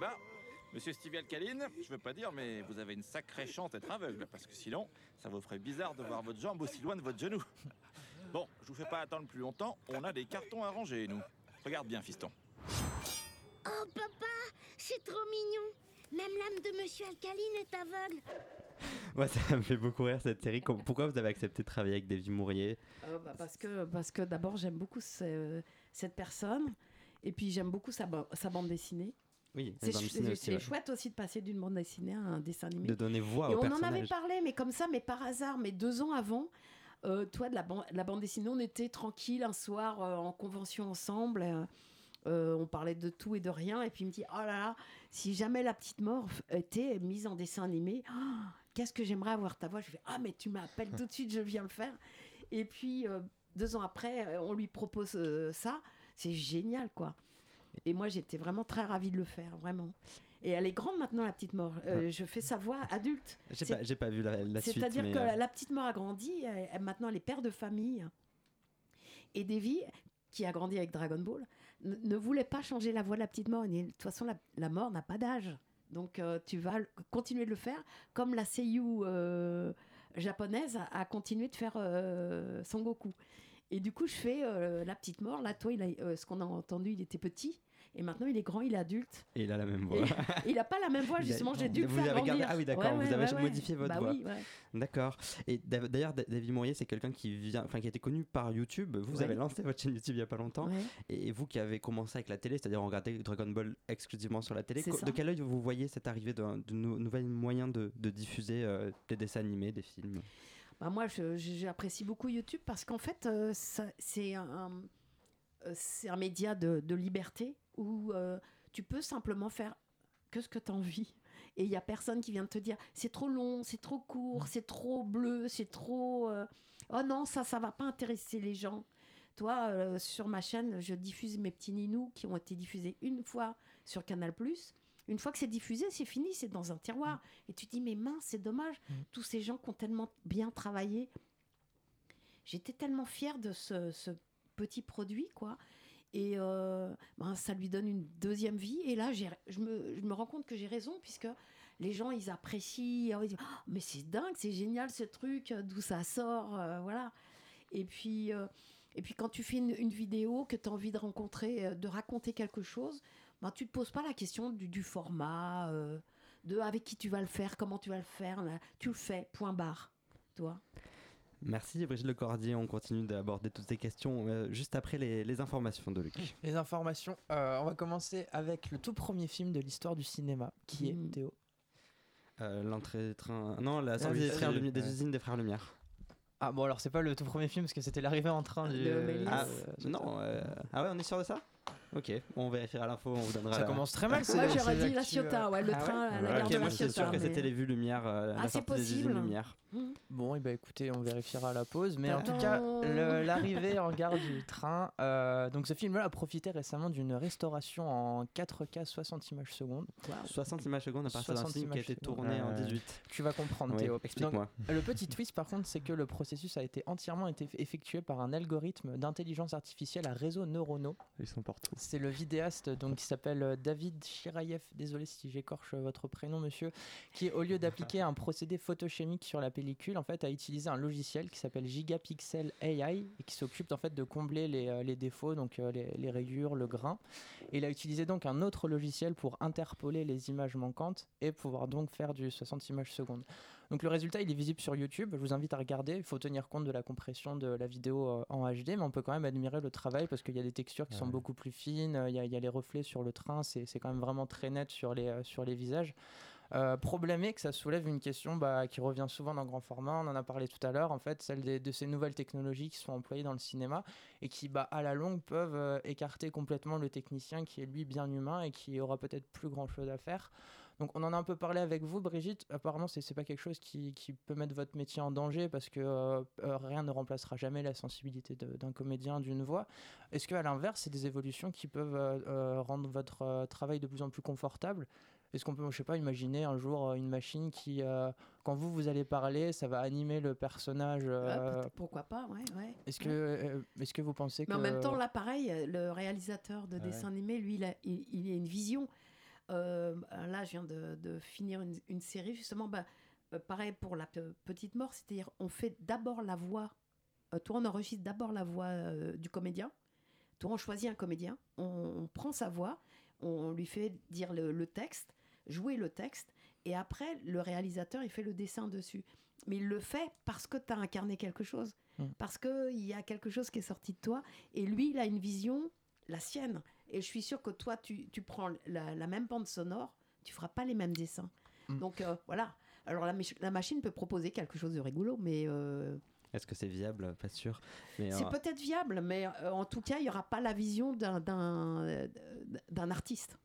Oh, eh ben, monsieur Stevie Alcaline, je veux pas dire, mais vous avez une sacrée chance d'être aveugle, parce que sinon, ça vous ferait bizarre de voir votre jambe aussi loin de votre genou. Bon, je vous fais pas attendre plus longtemps, on a des cartons à ranger, nous. Regarde bien, fiston. Oh papa, c'est trop mignon. Même l'âme de Monsieur Alcaline est aveugle. Ouais, ça me fait beaucoup rire cette série. Pourquoi vous avez accepté de travailler avec David Mourier? Euh, bah, parce que, parce que d'abord, j'aime beaucoup ce- cette personne. Et puis, j'aime beaucoup sa bande dessinée. Oui, C'est chouette aussi de passer d'une bande dessinée à un dessin animé. de donner voix Et au on en avait parlé, mais comme ça, mais par hasard, mais deux ans avant, euh, toi, de la, ban- de la bande dessinée, on était tranquille un soir euh, en convention ensemble. euh, on parlait de tout et de rien. Et puis il me dit Oh là là, si jamais la petite mort était mise en dessin animé, oh, qu'est-ce que j'aimerais avoir ta voix? Je fais Ah, mais tu m'appelles tout de suite, je viens le faire. Et puis deux ans après, on lui propose ça. C'est génial, quoi. Et moi, j'étais vraiment très ravie de le faire, vraiment. Et elle est grande maintenant, la petite mort. Euh, Je fais sa voix adulte. J'ai pas, j'ai pas vu la, la suite. c'est-à-dire que euh, la- petite mort a grandi, elle- elle- maintenant elle est père de famille. Et Davy, qui a grandi avec Dragon Ball, ne, ne voulait pas changer la voix de la petite mort. De toute façon, la, la mort n'a pas d'âge. Donc euh, tu vas continuer de le faire, comme la seiyuu euh, japonaise a, continué de faire euh, Son Goku. Et du coup, je fais euh, la petite mort. Là, toi, il a, euh, ce qu'on a entendu, il était petit. Et maintenant, il est grand, il est adulte. Et il a la même Et, voix. il n'a pas la même voix, justement, j'ai dû le vous faire avez gardé-. Ah oui, d'accord, Ouais, vous avez ouais, modifié votre Bah voix. oui. D'accord. Et d'ailleurs, Da- David Mourier, c'est quelqu'un qui vient, enfin qui a été connu par YouTube. Vous avez lancé votre chaîne YouTube il y a pas longtemps. Et vous qui avez commencé avec la télé, c'est-à-dire regarder Dragon Ball exclusivement sur la télé, C'est co- ça. de quel œil vous voyez cette arrivée de, nou- nouvelles moyens de, de diffuser euh, des dessins animés, des films? Bah, moi, j'apprécie beaucoup YouTube parce qu'en fait, euh, c'est un, euh, un média de, de liberté où euh, tu peux simplement faire que ce que tu as envie. Et il n'y a personne qui vient de te dire c'est trop long, c'est trop court, c'est trop bleu, c'est trop. euh, Oh non, ça, ça va pas intéresser les gens. Toi, sur ma chaîne, je diffuse mes petits ninous qui ont été diffusés une fois sur Canal. Une fois que c'est diffusé, c'est fini, c'est dans un tiroir. Et tu te dis, mais mince, c'est dommage. Tous ces gens qui ont tellement bien travaillé. j'étais tellement fière de ce, ce petit produit, quoi. Et euh, ben, ça lui donne une deuxième vie. Et là, je me, je me rends compte que j'ai raison, puisque les gens, ils apprécient. Ils disent, Ah, mais c'est dingue, c'est génial ce truc, d'où ça sort, euh, voilà. Et puis, euh, et puis quand tu fais une, une vidéo, que tu as envie de rencontrer, euh, de raconter quelque chose, ben, tu te poses pas la question du, du format, euh, de avec qui tu vas le faire, comment tu vas le faire. là. Tu le fais, point barre. Toi. Merci Brigitte Lecordier, on continue d'aborder toutes ces questions euh, juste après les, les informations de Luc. Les informations, euh, on va commencer avec le tout premier film de l'histoire du cinéma, qui est Mm. Théo. Euh, L'entrée train... Non, la sortie oui, des, frères des ouais. usines des frères Lumière. Ah bon alors c'est pas le tout premier film parce que c'était l'arrivée en train du... Le Méliès. Ah, euh, non, euh, ah ouais, on est sûr de ça? Ok, on vérifiera l'info, on vous donnera Ça la- commence très mal. Moi, j'aurais dit La Ciotat, ouais, le Ah ouais train, la Ouais, gare ok, de moi La j'étais sûr Ciotat. que c'était les vues Lumière, euh, Ah, la c'est sortie des usines possible. Lumière. Bon, et bah écoutez, on vérifiera à la pause. Mais en tout Tadam cas, l'arrivée en gare du train. euh, donc ce film-là a profité récemment d'une restauration en 4K 60 images secondes. 60 images secondes à partir d'un 60 film qui a été tourné en Ouais. 18. Tu vas comprendre, Oui, Théo. explique-moi. Donc, le petit twist, par contre, c'est que le processus a été entièrement été effectué par un algorithme d'intelligence artificielle à réseaux neuronaux. Ils sont partout. C'est le vidéaste donc, qui s'appelle euh, David Shirayev, désolé si j'écorche euh, votre prénom monsieur, qui au lieu d'appliquer un procédé photochimique sur la pellicule, en fait a utilisé un logiciel qui s'appelle Gigapixel AI et qui s'occupe en fait de combler les, euh, les défauts, donc euh, les, les rayures, le grain. Et il a utilisé donc un autre logiciel pour interpoler les images manquantes et pouvoir donc faire du 60 images secondes. Donc le résultat, il est visible sur YouTube. Je vous invite à regarder. Il faut tenir compte de la compression de la vidéo euh, en HD, mais on peut quand même admirer le travail parce qu'il y a des textures qui sont beaucoup plus fines. Il y, a- il y a les reflets sur le train. C'est quand même vraiment très net sur les, sur les visages. Euh, problème est que ça soulève une question bah, qui revient souvent dans grand format, on en a parlé tout à l'heure, en fait, celle de ces nouvelles technologies qui sont employées dans le cinéma et qui, bah, à la longue, peuvent euh, écarter complètement le technicien qui est lui bien humain et qui aura peut-être plus grand chose à faire. Donc on en a un peu parlé avec vous, Brigitte. Apparemment, c'est c'est pas quelque chose qui, peut mettre votre métier en danger parce que euh, euh, rien ne remplacera jamais la sensibilité d'un comédien, d'une voix. Est-ce que à l'inverse, c'est des évolutions qui peuvent rendre votre travail de plus en plus confortable? Est-ce qu'on peut, je sais pas, imaginer un jour euh, une machine qui, euh, quand vous vous allez parler, ça va animer le personnage Ouais, euh, pourquoi pas, ouais, ouais. Est-ce que, euh, est-ce que vous pensez Mais que en même temps, là, pareil, le réalisateur de Ah ouais. dessin animé, lui, il a, il, il a une vision. Euh, là, je viens de, de finir une, une série, justement, bah, pareil pour la pe- petite mort, c'est-à-dire on fait d'abord la voix, toi on enregistre d'abord la voix du comédien, toi on choisit un comédien, on, on prend sa voix, on lui fait dire le, le texte, jouer le texte, et après le réalisateur il fait le dessin dessus. Mais il le fait parce que tu as incarné quelque chose, Mm. parce qu'il y a quelque chose qui est sorti de toi, et lui il a une vision, la sienne. Et je suis sûre que toi tu, tu prends la, la même bande sonore, tu feras pas les mêmes dessins. Mm. Donc euh, voilà. Alors la, mach- la machine peut proposer quelque chose de rigolo, mais euh, Est-ce que c'est viable? Pas sûr. C'est euh, peut-être viable, mais en tout cas, il n'y aura pas la vision d'un- d'un d'un artiste.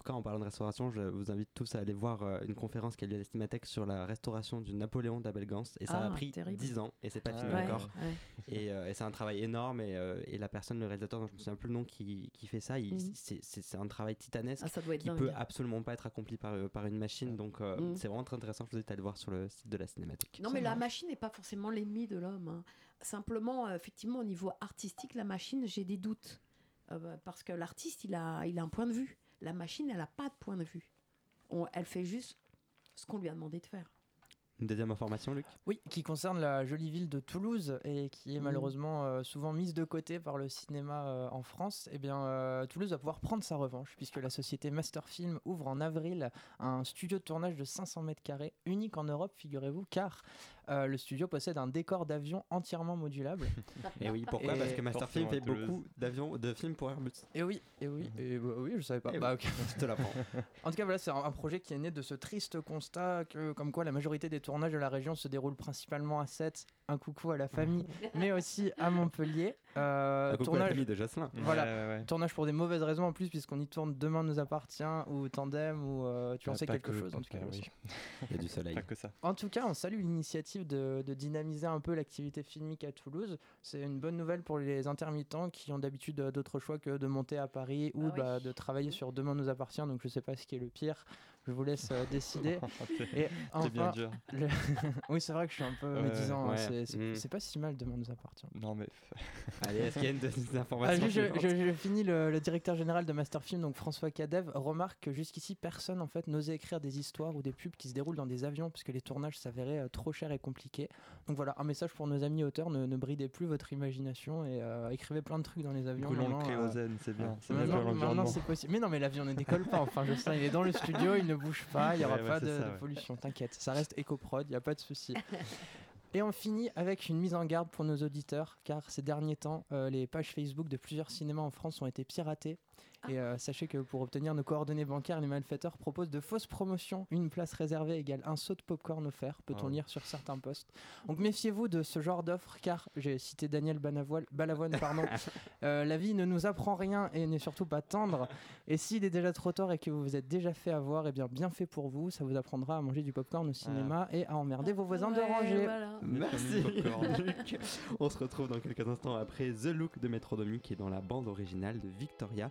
En tout cas, en parlant de restauration, je vous invite tous à aller voir euh, une conférence qui a lieu à la Cinémathèque sur la restauration du Napoléon d'Abel Gans. Et ça Ah, a pris terrible. 10 ans et c'est pas Ah fini ouais. encore. ouais. Et, euh, et c'est un travail énorme. Et, euh, et la personne, le réalisateur, dont je me souviens plus le nom, qui, qui fait ça, Mhm. c'est- un travail titanesque Ah, ça doit être qui dingue. peut absolument pas être accompli par, euh, par une machine. Donc euh, Mhm. c'est vraiment très intéressant. Je vous invite à aller voir sur le site de la Cinémathèque. Non, mais la machine n'est pas forcément l'ennemi de l'homme. hein. Simplement, euh, effectivement, au niveau artistique, la machine, j'ai des doutes. Euh, parce que l'artiste, il a, il a un point de vue. La machine, elle n'a pas de point de vue. On- elle fait juste ce qu'on lui a demandé de faire. Une deuxième information, Luc? Oui, qui concerne la jolie ville de Toulouse et qui est Mhm. malheureusement euh, souvent mise de côté par le cinéma euh, en France. Eh bien, euh, Toulouse va pouvoir prendre sa revanche puisque la société Masterfilm ouvre en avril un studio de tournage de 500 mètres carrés, unique en Europe, figurez-vous, car euh, le studio possède un décor d'avion entièrement modulable. Et oui, pourquoi Et Parce que Masterfilm fait beaucoup d'avions, de films pour Airbus. et oui, et oui, et bah, oui, je savais pas. Bah, oui. ok. Je te l'apprends. En tout cas, voilà, c'est un, projet qui est né de ce triste constat que, comme quoi, la majorité des tournages de la région se déroulent principalement à Sète. Un coucou à la famille, mais aussi à Montpellier. Euh, Un coucou à la tournage, famille de Jocelyn. Voilà. Ouais, ouais, ouais. tournage pour des mauvaises raisons en plus, puisqu'on y tourne Demain nous appartient ou Tandem ou euh, tu en Ah, sais pas quelque que- chose. En tout, cas, oui. Il y a du soleil. Pas que ça. en tout cas, on salue l'initiative de, de dynamiser un peu l'activité filmique à Toulouse. C'est une bonne nouvelle pour les intermittents qui ont d'habitude euh, d'autres choix que de monter à Paris ou Ah oui. bah, de travailler sur Demain nous appartient. Donc je sais pas ce qui est le pire. Je vous laisse euh, décider. Et enfin, bien dur. oui, c'est vrai que je suis un peu médisant. Hein, c'est mm. pas si mal de nous appartient. Non, mais. Allez, est-ce qu'il y a une ah, information je, je, finis le, directeur général de Masterfilm, donc François Cadev, remarque que jusqu'ici, personne en fait n'osait écrire des histoires ou des pubs qui se déroulent dans des avions puisque les tournages s'avéraient euh, trop chers et compliqués. Donc voilà, un message pour nos amis auteurs ne, bridez plus votre imagination et euh, écrivez plein de trucs dans les avions. Brûlons le kérosène, c'est bien. Maintenant, c'est possible. Mais non, mais l'avion ne décolle pas. Enfin, je sais, il est dans le studio, il ne bouge pas, il n'y aura pas de, pollution. T'inquiète, ça reste éco-prod, il n'y a pas de souci. Et on finit avec une mise en garde pour nos auditeurs, car ces derniers temps, euh, les pages Facebook de plusieurs cinémas en France ont été piratées et euh, sachez que pour obtenir nos coordonnées bancaires, les malfaiteurs proposent de fausses promotions. Une place réservée égale un saut de popcorn offert, peut-on ah lire sur certains posts. Donc méfiez-vous de ce genre d'offres, car j'ai cité Daniel Balavoine, pardon. Euh, la vie ne nous apprend rien et n'est surtout pas tendre. Et s'il est déjà trop tard et que vous vous êtes déjà fait avoir, et eh bien bien fait pour vous. Ça vous apprendra à manger du popcorn au cinéma et à emmerder vos voisins de rangée. Merci. On se retrouve dans quelques instants après The Look de Métronomie qui est dans la bande originale de Victoria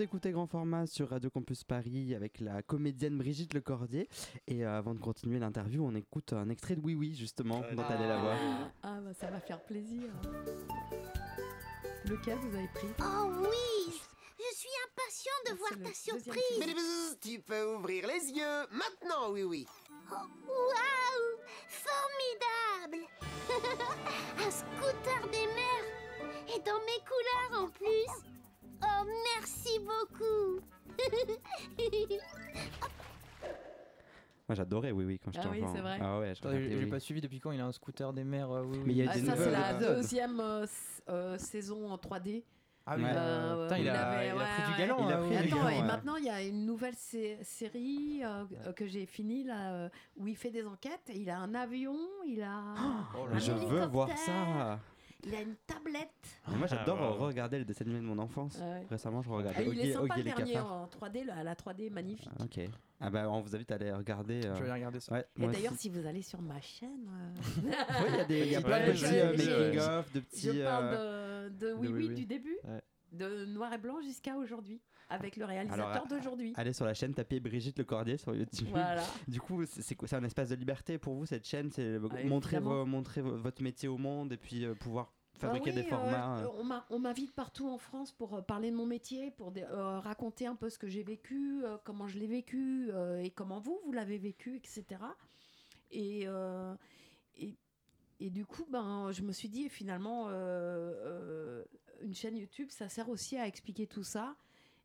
écoutez Grand Format sur Radio Campus Paris avec la comédienne Brigitte Lecordier. Et euh, avant de continuer l'interview, on écoute un extrait de Oui Oui, justement, dont elle est la voix. Ah, bah ça va faire plaisir. Lequel vous avez pris? Oh oui Je suis impatiente impatient de voir ta surprise. Mais tu peux ouvrir les yeux maintenant, oui, oui. Oh, Waouh Formidable Un scooter des mers Et dans mes couleurs en plus Oh, merci beaucoup Moi j'adorais Oui Oui quand j'étais Ah oui, enfant. c'est vrai. Ah ouais, je Attendez, regardais J'ai Oui. pas suivi depuis quand il a un scooter des mers. euh, oui, oui. Mais il y a Ah, des ça, c'est la épisodes. deuxième euh, s- euh, saison en 3D. Ah oui, Ouais. euh, putain, il, a, avait- il a ouais, pris du ouais. galon. Il a hein, pris oui. du Attends, et ouais. maintenant il y a une nouvelle sé- série euh, euh, que j'ai finie là euh, où il fait des enquêtes. Il a un avion, il a Oh un je veux voir ça. Il a une tablette. Mais Moi j'adore Ah, bah. regarder le dessin animé de mon enfance. Ouais. Récemment je Ah, regardais il est sympa le dernier en 3D, là, la 3D est magnifique. Ah, Ok. Ah bah on vous invite à aller regarder. euh, Je vais regarder ça. Ouais, Et d'ailleurs, si vous allez sur ma chaîne, euh, Ouais, il y a des, il y a Ouais, plein de petits euh, j'ai- making of, de petits. je parle euh, de, de Oui de Oui, Oui Oui. du début, Ouais. de noir et blanc jusqu'à aujourd'hui, avec le réalisateur Alors, d'aujourd'hui. Allez sur la chaîne, tapez Brigitte Le Cordier sur YouTube. Voilà. Du coup, c'est un espace de liberté pour vous cette chaîne C'est Ah, montrer, votre métier au monde et puis euh, pouvoir fabriquer Bah oui, des formats. euh, euh. on m'invite partout en France pour euh, parler de mon métier, pour des- euh, raconter un peu ce que j'ai vécu, euh, comment je l'ai vécu euh, et comment vous, vous l'avez vécu, etc. Et, euh, et, et du coup, ben, je me suis dit finalement, euh, euh, une chaîne YouTube, ça sert aussi à expliquer tout ça.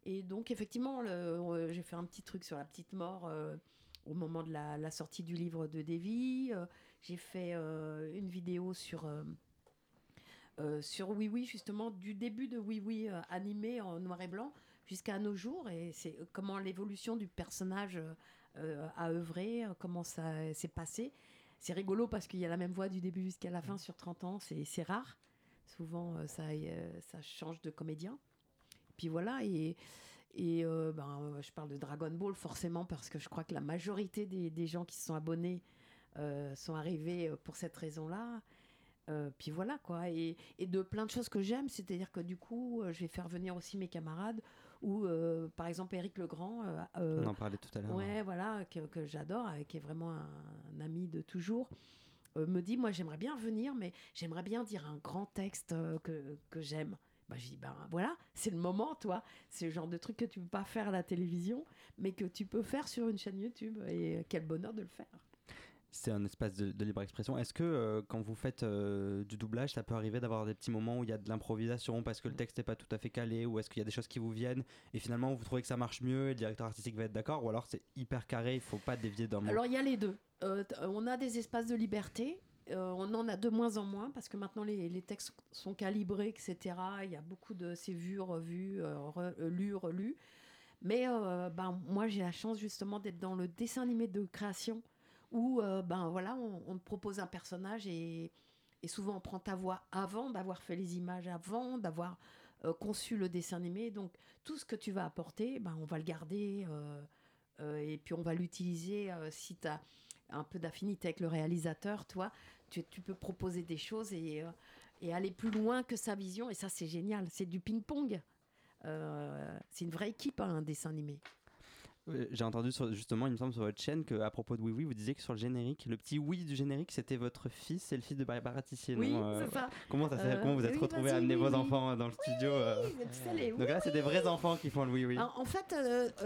Et donc, effectivement, euh, j'ai fait un petit truc sur la petite mort euh, au moment de la, la sortie du livre de Davy. Euh, j'ai fait euh, une vidéo sur. euh, sur Oui Oui, justement, du début de Oui Oui animé en noir et blanc jusqu'à nos jours. Et c'est comment l'évolution du personnage a œuvré, comment ça s'est passé. C'est rigolo parce qu'il y a la même voix du début jusqu'à la fin sur 30 ans, c'est rare. Souvent, ça, ça change de comédien. Puis voilà, et, et euh, ben, je parle de Dragon Ball forcément parce que je crois que la majorité des, des gens qui se sont abonnés euh, sont arrivés euh, pour cette raison-là. Euh, puis voilà quoi, et, et de plein de choses que j'aime, c'est-à-dire que du coup, je vais faire venir aussi mes camarades, ou par exemple Eric Legrand. On en parlait tout à l'heure. Ouais, voilà, que, que j'adore, qui est vraiment un, un ami de toujours, me dit Moi, j'aimerais bien venir, mais j'aimerais bien dire un grand texte euh, que, que j'aime. Bah, je dis Ben voilà, c'est le moment, toi. C'est le genre de truc que tu peux pas faire à la télévision, mais que tu peux faire sur une chaîne YouTube. Et euh, quel bonheur de le faire. C'est un espace de, de libre expression. Est-ce que euh, quand vous faites euh, du doublage, ça peut arriver d'avoir des petits moments où il y a de l'improvisation parce que le texte n'est pas tout à fait calé ou est-ce qu'il y a des choses qui vous viennent et finalement vous trouvez que ça marche mieux et le directeur artistique va être d'accord ou alors c'est hyper carré, il faut pas dévier d'un mot? Alors, il y a les deux. Euh, on a des espaces de liberté. Euh, on en a de moins en moins parce que maintenant les, textes sont calibrés, etc. Il y a beaucoup de c'est vu, revu, euh, re- euh, lu. Mais ben, moi, j'ai la chance justement d'être dans le dessin animé de création où ben, voilà, on, on te propose un personnage et, et souvent on prend ta voix avant d'avoir fait les images, avant d'avoir conçu le dessin animé. Donc tout ce que tu vas apporter, ben, on va le garder et puis on va l'utiliser si tu as un peu d'affinité avec le réalisateur, toi, tu, tu peux proposer des choses et, euh, et aller plus loin que sa vision. Et ça, c'est génial. C'est du ping-pong. Euh, c'est une vraie équipe, hein, un dessin animé. Euh, J'ai entendu sur- justement, il me semble, sur votre chaîne qu'à propos de Oui Oui, vous disiez que sur le générique, le petit oui du générique, c'était votre fils, c'est le fils de Barbara Tissier, Oui, euh, c'est ça. Comment, ça, Euh, comment vous êtes oui, retrouvés à amener oui, vos oui. enfants dans le studio euh, les Donc là, c'est des vrais enfants qui font le oui oui. En, en fait,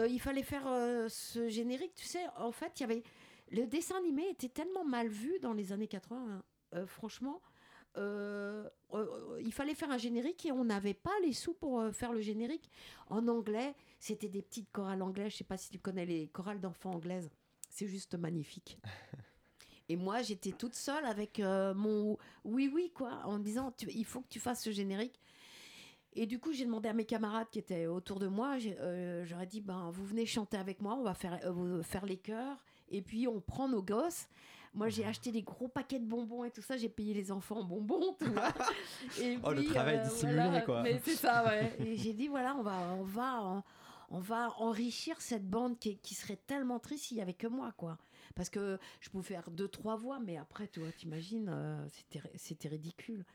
il fallait faire ce générique. Tu sais, en fait, il y avait le dessin animé était tellement mal vu dans les années 80. hein. Euh, franchement, euh, euh, il fallait faire un générique et on n'avait pas les sous pour euh, faire le générique. En anglais, c'était des petites chorales anglaises. Je sais pas si tu connais les chorales d'enfants anglaises. C'est juste magnifique. Et moi, j'étais toute seule avec mon oui oui quoi, en disant tu- il faut que tu fasses ce générique. Et du coup, j'ai demandé à mes camarades qui étaient autour de moi, j'aurais dit, ben, vous venez chanter avec moi, on va faire, faire les chœurs, et puis on prend nos gosses. Moi, j'ai acheté des gros paquets de bonbons et tout ça, j'ai payé les enfants en bonbons, tu vois. Et Oh, le travail dissimulé, quoi. Mais c'est ça, ouais. Et j'ai dit, voilà, on va, on va, on va enrichir cette bande qui, qui serait tellement triste s'il y avait que moi, quoi. Parce que je pouvais faire deux, trois voix, mais après, tu vois, t'imagines, euh, c'était ridicule.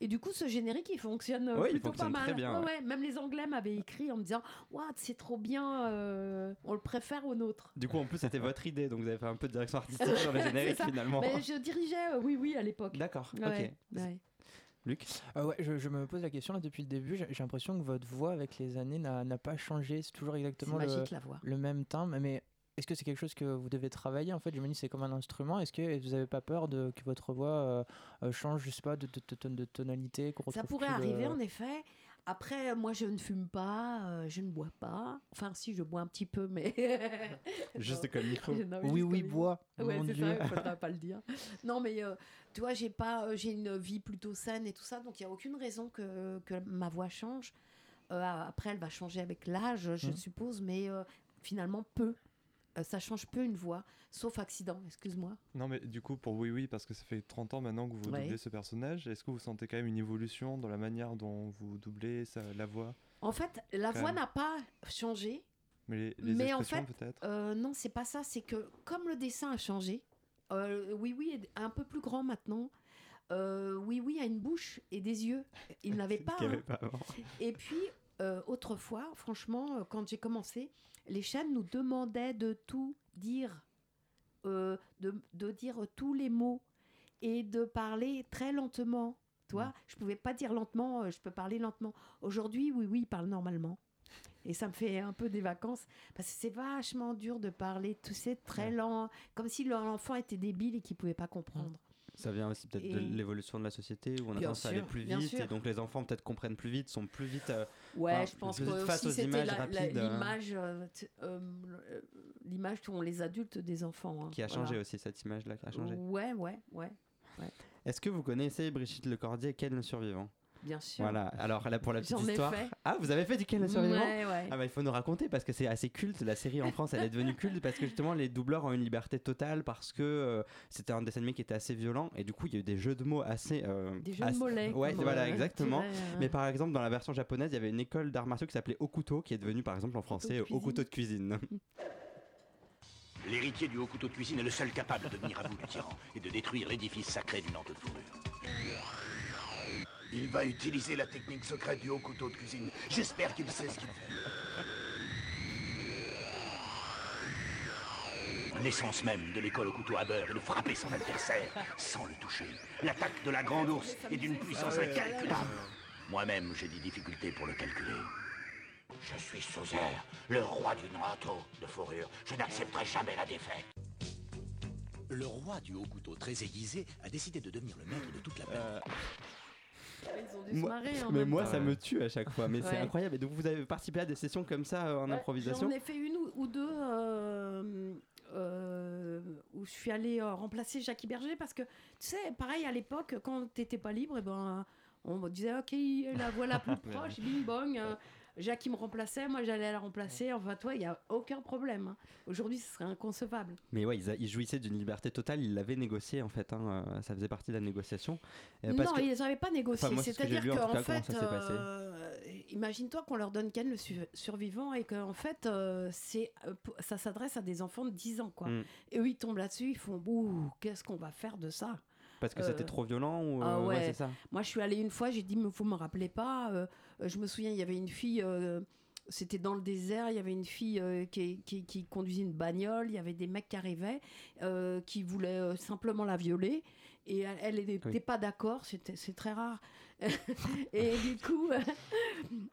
Et du coup, ce générique, il fonctionne euh, Ouais, il plutôt fonctionne pas mal. très bien, Ouais. Même les Anglais m'avaient écrit en me disant Waouh, c'est trop bien, euh, on le préfère au nôtre. Du coup, en plus, c'était votre idée, donc vous avez fait un peu de direction artistique sur le générique finalement. Mais je dirigeais, euh, oui, oui, à l'époque. D'accord, Ouais, ok. ouais. Luc Euh, ouais, je, je me pose la question là depuis le début. J'ai l'impression que votre voix avec les années n'a pas changé. C'est toujours exactement le, magique, la voix. le même timbre. Mais est-ce que c'est quelque chose que vous devez travailler En fait, je me dis c'est comme un instrument. Est-ce que vous n'avez pas peur de, que votre voix euh, euh, change, je sais pas, de, de, de, ton- de tonalité qu'on Ça pourrait le- arriver en effet. Après, moi, je ne fume pas, euh, je ne bois pas. Enfin, si, je bois un petit peu, mais. Juste comme. Non, Oui, oui, bois. Ouais, mon c'est Dieu. ça, il faudra pas le dire. Non, mais euh, tu vois, j'ai pas, euh, j'ai une vie plutôt saine et tout ça, donc il y a aucune raison que, que ma voix change. Euh, après, elle va changer avec l'âge, je Mmh. Suppose, mais euh, finalement peu. Euh, ça change peu une voix, sauf accident. Excuse-moi. Non, mais du coup, pour Oui Oui, parce que ça fait 30 ans maintenant que vous Ouais. doublez ce personnage, est-ce que vous sentez quand même une évolution dans la manière dont vous doublez ça, la voix? En fait, la voix n'a pas changé. Mais les, les Mais en fait, peut-être? euh, non, c'est pas ça. C'est que comme le dessin a changé, euh, oui, oui, est un peu plus grand maintenant. Euh, oui, oui, a une bouche et des yeux. Il n'avait pas. avait hein. pas avant. Et puis, euh, autrefois, franchement, euh, quand j'ai commencé, les chaînes nous demandaient de tout dire, euh, de, de dire tous les mots et de parler très lentement. Toi, je pouvais pas dire lentement, je peux parler lentement. Aujourd'hui, oui, oui, il parle normalement. Et ça me fait un peu des vacances parce que c'est vachement dur de parler, tu sais, très lent, comme si l'enfant était débile et qu'il pouvait pas comprendre. Ça vient aussi peut-être de l'évolution de la société où on a tendance à aller plus vite et donc les enfants peut-être comprennent plus vite, sont plus vite. euh, Ouais, enfin, je pense plus que vite face aussi aux images la- la- rapides. euh, l'image, euh, euh, l'image qu'ont les adultes des enfants. hein, qui a voilà. changé aussi cette image-là qui a changé. Ouais, ouais, ouais, ouais. Est-ce que vous connaissez Brigitte Lecordier, Ken le survivant? Bien sûr. Voilà, alors là pour la petite histoire. fait. Ah, vous avez fait du Ken le survivant Ouais, ouais. Ah bah il faut nous raconter parce que c'est assez culte. La série en France elle est devenue culte parce que justement les doubleurs ont une liberté totale parce que euh, c'était un dessin animé qui était assez violent et du coup il y a eu des jeux de mots assez. euh, Des jeux de assez- mollets, Ouais, comme, voilà, euh, exactement. euh. Mais par exemple dans la version japonaise il y avait une école d'arts martiaux qui s'appelait Okuto qui est devenue par exemple en français au couteau de cuisine. L'héritier du haut couteau de cuisine est le seul capable de venir à bout du tyran et de détruire l'édifice sacré du nantes de fourrure. Il va utiliser la technique secrète du haut couteau de cuisine. J'espère qu'il sait ce qu'il fait. L'essence même de l'école au couteau à beurre est de frapper son adversaire sans le toucher. L'attaque de la grande ours est d'une puissance Ah incalculable. Moi-même, j'ai des difficultés pour le calculer. Je suis Sauzer, le roi du Nanto de fourrure. Je n'accepterai jamais la défaite. Le roi du haut couteau très aiguisé a décidé de devenir le maître de toute la planète. Ils ont dû se Moi- en mais même moi temps. ça me tue à chaque fois, mais c'est incroyable. Et donc vous avez participé à des sessions comme ça euh, en Ouais, improvisation? J'en ai fait une ou, ou deux euh, euh, où je suis allée remplacer Jackie Berger parce que, tu sais, pareil à l'époque, quand t'étais pas libre, et ben, on me disait, ok, la voix la plus proche, bing bong. euh, Jackie me remplaçait, moi j'allais la remplacer. Enfin, toi, il n'y a aucun problème. hein. Aujourd'hui, ce serait inconcevable. Mais ouais, ils, a- ils jouissaient d'une liberté totale, ils l'avaient négocié en fait, hein, euh, ça faisait partie de la négociation. Euh, parce non, que- ils n'avaient pas négocié. Enfin, ce C'est-à-dire qu'en fait, euh, imagine-toi qu'on leur donne Ken le su- survivant et qu'en fait, euh, c'est, ça s'adresse à des enfants de 10 ans. Quoi. Mm. Et eux, ils tombent là-dessus, ils font Bouh, qu'est-ce qu'on va faire de ça? Parce que c'était trop violent ou ah ouais. ça? Moi, je suis allée une fois, j'ai dit, mais vous me rappelez pas. euh, je me souviens, il y avait une fille, euh, c'était dans le désert, il y avait une fille euh, qui, qui- qui conduisait une bagnole, il y avait des mecs qui arrivaient, euh, qui voulaient euh, simplement la violer. Et elle- n'était Oui. pas d'accord, c'était- c'est très rare. et du coup,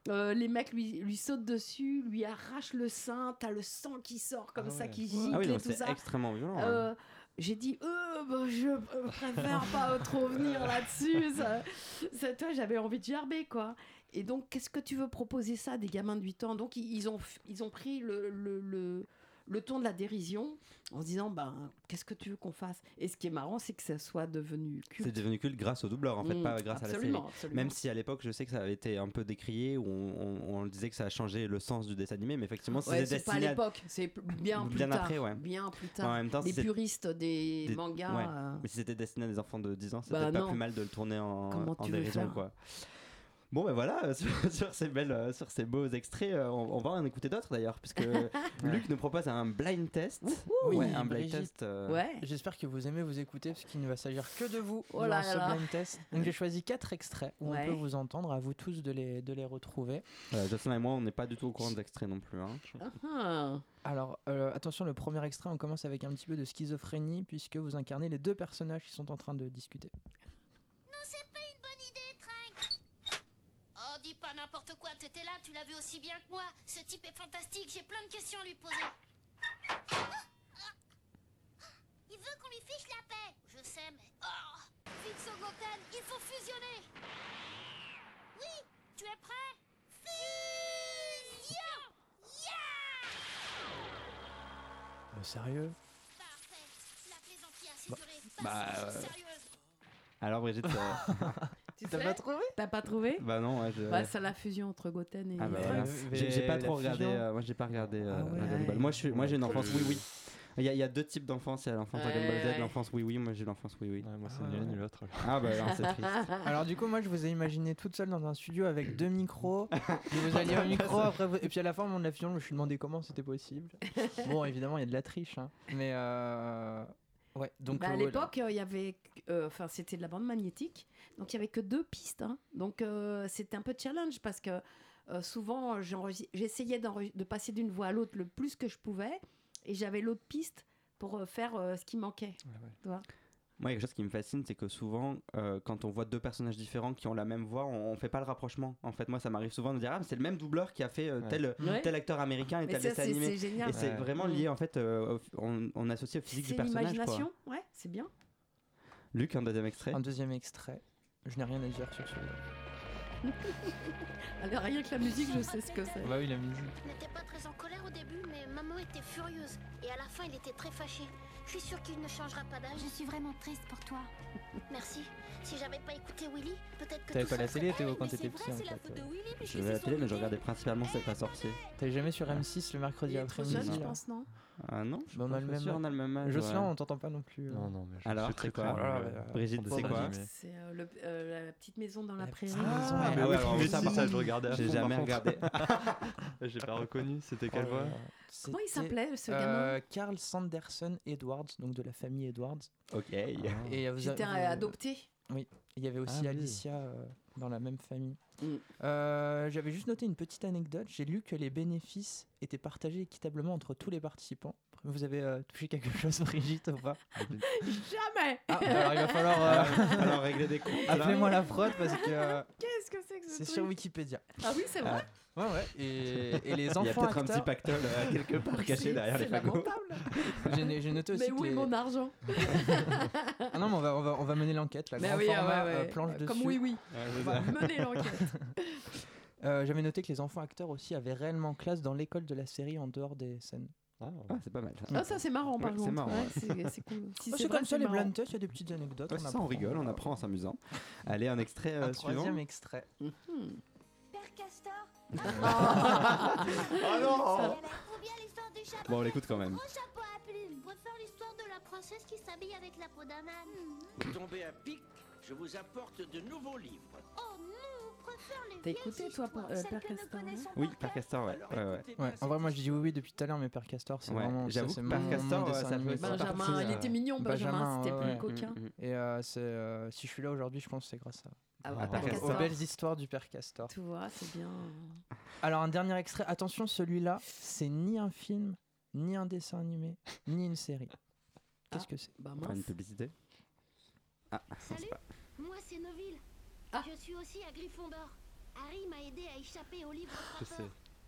euh, les mecs lui, lui sautent dessus, lui arrachent le sein, t'as le sang qui sort comme Ah ça, qui gicle Ah oui, et tout c'est ça. extrêmement violent, hein. Euh, j'ai dit, euh, bah, je euh, préfère pas trop venir là-dessus. Ça, ça, toi, j'avais envie de gerber, quoi. Et donc, qu'est-ce que tu veux proposer ça des gamins de 8 ans? Donc, ils, ont, ils ont pris le, le, le, le ton de la dérision en se disant, ben, qu'est-ce que tu veux qu'on fasse? Et ce qui est marrant, c'est que ça soit devenu culte. C'est devenu culte grâce au doubleur en fait, Mm, pas grâce à la série. absolument. Même si à l'époque je sais que ça avait été un peu décrié, où on, on- on disait que ça a changé le sens du dessin animé, mais effectivement Ouais, c'est pas à l'époque, c'est bien plus Bien tard. après, ouais. Bien plus tard. En même temps, les si puristes des, des- mangas. ouais. euh, Mais si c'était destiné à des enfants de 10 ans, c'était Bah pas non. plus mal de le tourner en, Comment en dérision quoi. Bon ben voilà, euh, sur, sur ces belles, euh, sur ces beaux extraits, euh, on, on va en écouter d'autres d'ailleurs, puisque Luc nous propose un blind test. Oui, ouais, un blind Brigitte. test. euh, J'espère que vous aimez vous écouter parce qu'il ne va s'agir que de vous Oh là ce là. blind test. Donc j'ai choisi quatre extraits où Ouais. on peut vous entendre, à vous tous de les, de les retrouver. Voilà, Jocelyn et moi, on n'est pas du tout au courant des extraits non plus. hein. ah. Alors euh, attention, le premier extrait, on commence avec un petit peu de schizophrénie puisque vous incarnez les deux personnages qui sont en train de discuter. Non, c'est pas une bonne idée. n'importe quoi, t'étais là, tu l'as vu aussi bien que moi. Ce type est fantastique, j'ai plein de questions à lui poser. Il veut qu'on lui fiche la paix. Je sais, mais... Oh. Fixo Goten, il faut fusionner. Oui, tu es prêt? Fusion! Yeah! Euh, sérieux? La plaisanterie assurée, Bah, pas euh. Alors Brigitte, euh, Tu T'as pas trouvé? T'as pas trouvé? Bah non, ouais, je... Bah, c'est la fusion entre Goten et. Ah bah Ouais, J'ai j'ai pas trop regardé. euh, moi, j'ai pas regardé euh, Ah ouais. Dragon Ball. Moi, je suis, moi, j'ai une enfance oui oui. Il y, a, il y a deux types d'enfance. Il y a l'enfance Dragon Ball Z, ouais. l'enfance oui oui. Moi, j'ai l'enfance oui oui. Ouais, moi, c'est Ah ni l'un ni l'autre. alors. Ah bah non, c'est triste. Alors du coup, moi, je vous ai imaginé toute seule dans un studio avec deux micros. et vous alliez au micro, après, vous- et puis à la fin, au moment de la fusion, je me suis demandé comment c'était possible. Bon, évidemment, il y a de la triche, hein. mais euh... ouais. Donc Bah, à euh, l'époque, euh, il y avait, euh, enfin, c'était de la bande magnétique, donc il y avait que deux pistes. hein. Donc euh, c'était un peu challenge parce que euh, souvent j'essayais de passer d'une voix à l'autre le plus que je pouvais, et j'avais l'autre piste pour faire ce qui manquait. tu vois. Moi, quelque chose qui me fascine, c'est que souvent, euh, quand on voit deux personnages différents qui ont la même voix, on, on fait pas le rapprochement. En fait, moi, ça m'arrive souvent de dire ah, mais c'est le même doubleur qui a fait euh, tel, Ouais. tel acteur américain et Mais tel ça, dessin c'est animé. c'est génial. Et c'est vraiment Mm. lié en fait, euh, on, on associe au physique du C'est personnage. Quoi. l'imagination, ouais, c'est bien. Luc, un deuxième extrait. Un deuxième extrait. Je n'ai rien à dire sur celui-là. Alors, rien que la musique, je sais ce que c'est. Bah oui, la musique. Il n'était pas très en colère au début, mais maman était furieuse. Et à la fin, il était très fâché. Je suis sûre qu'il ne changera pas d'âge. Je suis vraiment triste pour toi. Merci. Si j'avais pas écouté Willy, peut-être que T'avais tout pas la télé, Théo, Eh, quand t'étais petit, en fait, Je la télé, mais je regardais principalement C'est pas sorcier. T'avais jamais sur M6 le mercredi après-midi je pense, non? Ah non, je suis Bah, on a le même sûr, on a le même âge. Jocelyn, ouais. on t'entend pas non plus. euh. Non, non, mais je Alors, suis très c'est quoi euh, euh, Brigitte, c'est quoi animé. C'est euh, euh, la petite maison dans la La prairie. Ah, ouais. mais Ah ouais, ouais, alors ça, ça, je regardais J'ai jamais regardé. J'ai pas reconnu, c'était quelle Oh voix là. Comment il s'appelait ce euh, gamin Carl Sanderson Edwards, donc de la famille Edwards. ok. Et euh, vous J'étais avez- adopté. Il y avait aussi Ah oui. Alicia euh, dans la même famille. Mm. Euh, J'avais juste noté une petite anecdote. J'ai lu que les bénéfices étaient partagés équitablement entre tous les participants. Vous avez euh, touché quelque chose, Brigitte, ou pas? Jamais Ah, alors il va falloir euh, Alors régler des comptes. appelez-moi la prod parce que euh, Qu'est-ce que c'est que ce c'est sur Wikipédia. Ah oui, c'est vrai? Ouais, ouais. Et, et les Il y a enfants peut-être un petit pactole euh, quelque part caché C'est- derrière les C'est fagots. lamentable. J'ai j'ai noté aussi Mais que est les- mon argent Ah non, mais on va, on va, on va mener l'enquête. La Mais grand oui, ah format, ouais, euh, ouais. planche dessus. Comme oui, oui. Ouais, On c'est va mener l'enquête. Euh, J'avais noté que les enfants acteurs aussi avaient réellement classe dans l'école de la série en dehors des scènes. Ah, Ah, c'est pas mal ça. Ah, ça, c'est marrant, par Ouais, c'est contre. marrant, Ouais, ouais. c'est c'est cool. Si c'est c'est vrai, comme ça c'est les marrant. blind il y a des petites anecdotes. Ouais, on c'est ça, on rigole, on apprend en s'amusant. Allez, un extrait euh, Un suivant. troisième extrait. Mhm. Castor Oh non. Bon, on l'écoute quand même. Chapeau à plumes. Je préfère l'histoire de la princesse qui s'habille avec la peau d'un âne. Tombez à pic, je vous apporte de nouveaux livres. Oh non, on préfère les T'as vieilles écouté, toi, histoires, euh, celles Père que Castor, hein connaissons Oui, Père. Castor, ouais. Alors, ouais, ouais. écoutez bien Ouais, en cette vrai, moi je dis oui, oui depuis tout à l'heure, mais Père Castor, c'est Ouais, vraiment. j'avoue c'est que mon- Père mon Castor, dessin ça animé, partie, Benjamin, il euh, était mignon, Benjamin, Benjamin, c'était ouais, plus ouais. coquin. Mm, mm, mm. Et euh, c'est, euh, si je suis là aujourd'hui, je pense que c'est grâce à. Ah, Ah. Aux belles histoires du Père Castor. Tu vois, c'est bien. Alors, un dernier extrait. Attention, celui-là, c'est ni un film, ni un dessin animé, ni une série. Qu'est-ce Ah. que c'est? Bah une publicité. Ah, c'est Salut, pas. moi c'est Neville. Ah. Je suis aussi à Gryffondor. Harry m'a aidé à échapper au livre Je sais.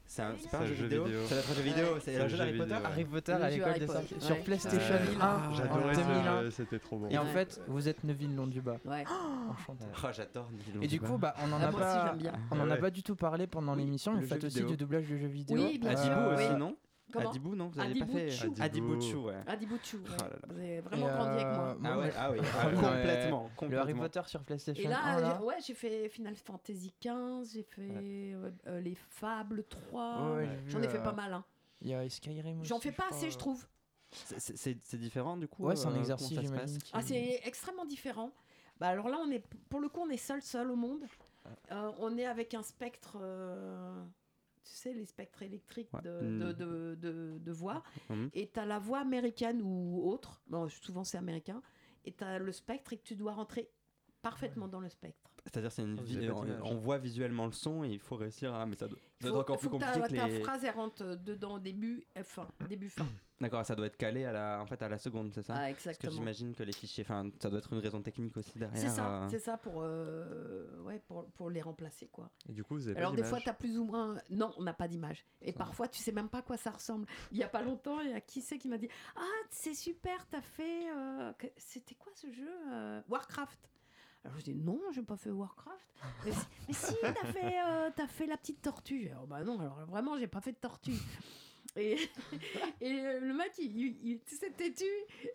C'est un, pas un un jeu jeu vidéo vidéo. C'est notre jeu vidéo, c'est le jeu d'Harry Potter. Harry Potter à l'école des sorciers. Sur PlayStation Euh, 1 en J'adorais 2001. ce- c'était trop bon. Et en fait, vous êtes Neville Londubat. Ouais. Enchanté. Oh, j'adore Nilo Et du coup, bah, on en Ah, a pas, on en a Ouais. pas du tout parlé pendant Oui. l'émission. Le Vous faites aussi du doublage de jeux vidéo. Oui, bien sûr. Adibou aussi, oui. non Comment Adibou, non Vous avez pas Adibou fait Chou. Adibou Adibou. Chou, ouais. Adi Bouchou, ouais. Oh là là. Vous avez vraiment grandi avec moi. Ah ouais, ah oui, Ah ah, complètement, Le Harry complètement. Potter sur PlayStation Et là, 1, là. j'ai- ouais, j'ai fait Final Fantasy XV, j'ai fait euh, euh, les Fables 3. Ouais, j'ai J'en ai fait euh, pas mal. Hein. Il y a Skyrim. J'en fais pas assez, je trouve. C'est- différent du coup Ouais, c'est un exercice, j'imagine. Ah, c'est extrêmement différent. Bah, alors là, on est, pour le coup, on est seul, seul au monde. Euh, on est avec un spectre, euh, tu sais, les spectres électriques Ouais. de, de, de, de- de voix. Mhm. Et tu as la voix américaine ou autre. Bon, souvent, c'est américain. Et tu as le spectre et que tu dois rentrer parfaitement dans le spectre. C'est-à-dire, c'est une on, voit visuellement le son et il faut réussir à. Mais ça doit, ça Faut- doit être encore faut plus que ta- compliqué que ta les. phrase elle rentre euh, dedans début et fin, début fin. D'accord, ça doit être calé à la, en fait, à la seconde, c'est ça Ah, Parce exactement. que j'imagine que les fichiers, enfin, ça doit être une raison technique aussi derrière. C'est ça, euh, c'est ça pour, euh, ouais, pour, pour les remplacer quoi. Et du coup, vous avez Alors pas des fois d'image tu as plus ou moins non, on n'a pas d'image et parfois tu sais même pas à quoi ça ressemble. Il y a pas longtemps, il y a qui c'est qui m'a dit "Ah, c'est super, t'as fait euh, c'était quoi ce jeu euh, Warcraft?" Alors je dis non, j'ai pas fait Warcraft. Mais, si- mais si, t'as fait, euh, t'as fait la petite tortue. Alors, bah non, alors vraiment, j'ai pas fait de tortue. Et, et euh, le mec, il, il- il- tu sais, têtu,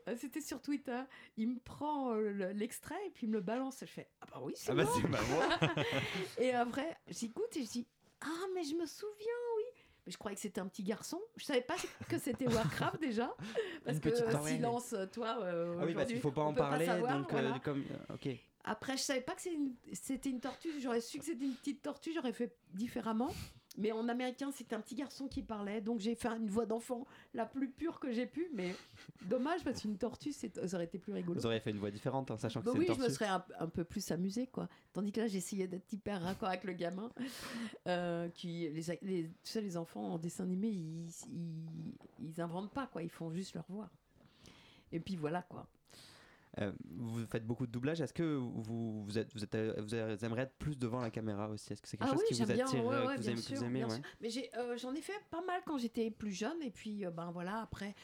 euh, c'était sur Twitter. Il me prend le- l'extrait et puis il me le balance. Je fais Ah bah oui, c'est Ah bah moi. c'est ma voix. Et après, j'écoute et je dis Ah, mais je me souviens, oui. Mais je croyais que c'était un petit garçon. Je savais pas que c'était Warcraft déjà. Parce Une que euh, silence, toi. euh, Ah oui, parce qu'il aujourd'hui, faut pas en parler, savoir, donc euh, comme. ok. Après, je savais pas que une- c'était une tortue. J'aurais su que c'était une petite tortue, j'aurais fait différemment. Mais en américain, c'était un petit garçon qui parlait. Donc j'ai fait une voix d'enfant la plus pure que j'ai pu. Mais dommage, parce qu'une tortue, ça aurait été plus rigolo. Vous auriez fait une voix différente, en sachant que Bah c'est oui, une je me tortue. serais un, un peu plus amusée, quoi. Tandis que là, j'essayais d'être hyper raccord avec le gamin. Euh, qui, les, les- tu sais, les enfants en dessin animé, ils, ils, ils inventent pas, quoi. Ils font juste leur voix. Et puis voilà, quoi. Euh, vous faites beaucoup de doublage. Est-ce que vous, vous, êtes, vous, êtes, vous aimeriez être plus devant la caméra aussi? Est-ce que c'est quelque Ah chose oui, qui vous bien, attire, ouais, euh, ouais, que vous aimez, que sûr, vous aimez bien ouais? sûr. Mais euh, j'en ai fait pas mal quand j'étais plus jeune. Et puis, ben voilà, après,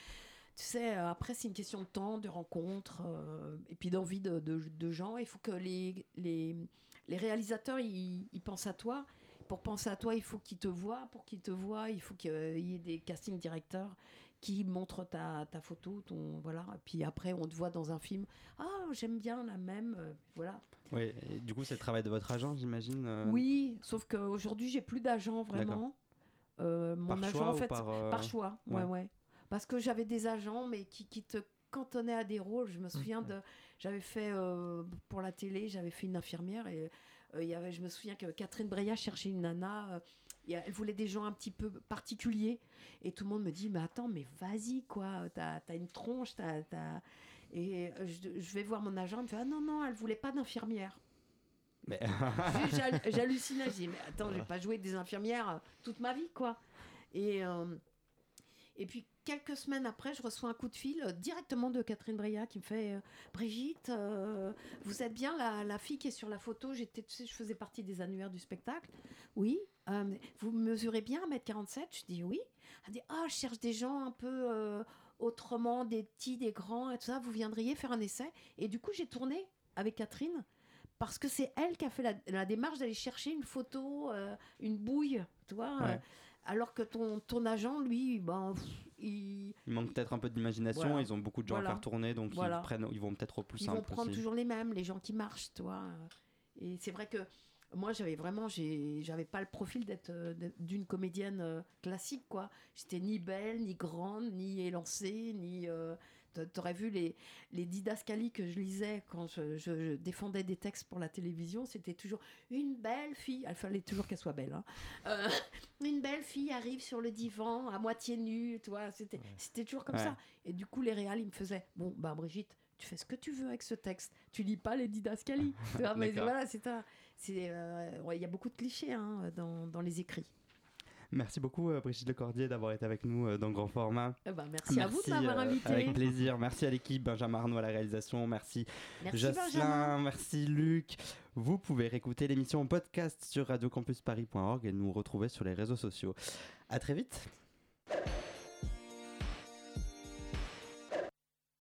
tu sais, après, c'est une question de temps, de rencontres, euh, et puis d'envie de, de, de gens. Il faut que les, les, les réalisateurs, ils, ils pensent à toi. Pour penser à toi, il faut qu'ils te voient. Pour qu'ils te voient, il faut qu'il y ait des casting directeurs qui montrent ta, ta photo, ton voilà. Puis après, on te voit dans un film. Ah, j'aime bien la même. euh, voilà. Oui, et du coup, c'est le travail de votre agent, j'imagine euh, Oui, sauf qu'aujourd'hui, j'ai plus d'agent vraiment. Euh, mon Par agent, choix en fait, par, par choix, ouais, ouais. ouais. Parce que j'avais des agents, mais qui, qui te cantonnaient à des rôles. Je me souviens de. J'avais fait pour la télé, j'avais fait une infirmière et il y avait, je me souviens que Catherine Breillat cherchait une nana. Elle voulait des gens un petit peu particuliers. Et tout le monde me dit Mais attends, mais vas-y, quoi. T'as as une tronche. T'as, t'as- Et euh, je, je vais voir mon agent. Il me fait Ah non, non, elle voulait pas d'infirmière. Mais... J'hal- J'hallucinais, je dis, mais attends, j'ai pas joué des infirmières euh, toute ma vie, quoi. Et, euh, et puis, quelques semaines après, je reçois un coup de fil euh, directement de Catherine Breillat qui me fait euh, Brigitte, euh, vous êtes bien la, la fille qui est sur la photo J'étais, tu sais, je faisais partie des annuaires du spectacle. Oui. Euh, vous mesurez bien 1m47 Je dis oui. Elle dit Ah, je cherche des gens un peu. euh, autrement, des petits, des grands et tout ça, vous viendriez faire un essai. Et du coup, j'ai tourné avec Catherine parce que c'est elle qui a fait la, la démarche d'aller chercher une photo, euh, une bouille, tu vois. Ouais. alors que ton, ton agent, lui, ben, pff, il, Il manque peut-être un peu d'imagination, Voilà. ils ont beaucoup de gens Voilà. à faire tourner, donc Voilà. ils, prennent, ils vont peut-être au plus ils simple vont prendre aussi. toujours les mêmes, les gens qui marchent, tu vois. Et c'est vrai que moi, j'avais vraiment, j'ai- j'avais pas le profil d'être euh, d'une comédienne euh, classique, quoi. J'étais ni belle, ni grande, ni élancée, ni. euh, t'a- T'aurais vu les, les didascalies que je lisais quand je, je- je défendais des textes pour la télévision, c'était toujours une belle fille, il fallait toujours qu'elle soit belle, hein. Euh, une belle fille arrive sur le divan à moitié nue, tu vois, c'était c'était toujours comme Ouais. ça. Et du coup, les réals, ils me faisaient Bon, bah, Brigitte, tu fais ce que tu veux avec ce texte. Tu lis pas les didascalies. Tu vois, mais voilà, c'est ça. C'est, euh, ouais, Il y a beaucoup de clichés hein, dans, dans les écrits. Merci beaucoup euh, Brigitte Lecordier d'avoir été avec nous euh, dans Grand Format. Eh ben, merci à vous de m'avoir euh, invité. Avec plaisir. Merci à l'équipe, Benjamin Arnaud à la réalisation. Merci, Merci, Jocelyn, Benjamin. merci Luc. Vous pouvez réécouter l'émission en podcast sur radiocampusparis.org et nous retrouver sur les réseaux sociaux. À très vite.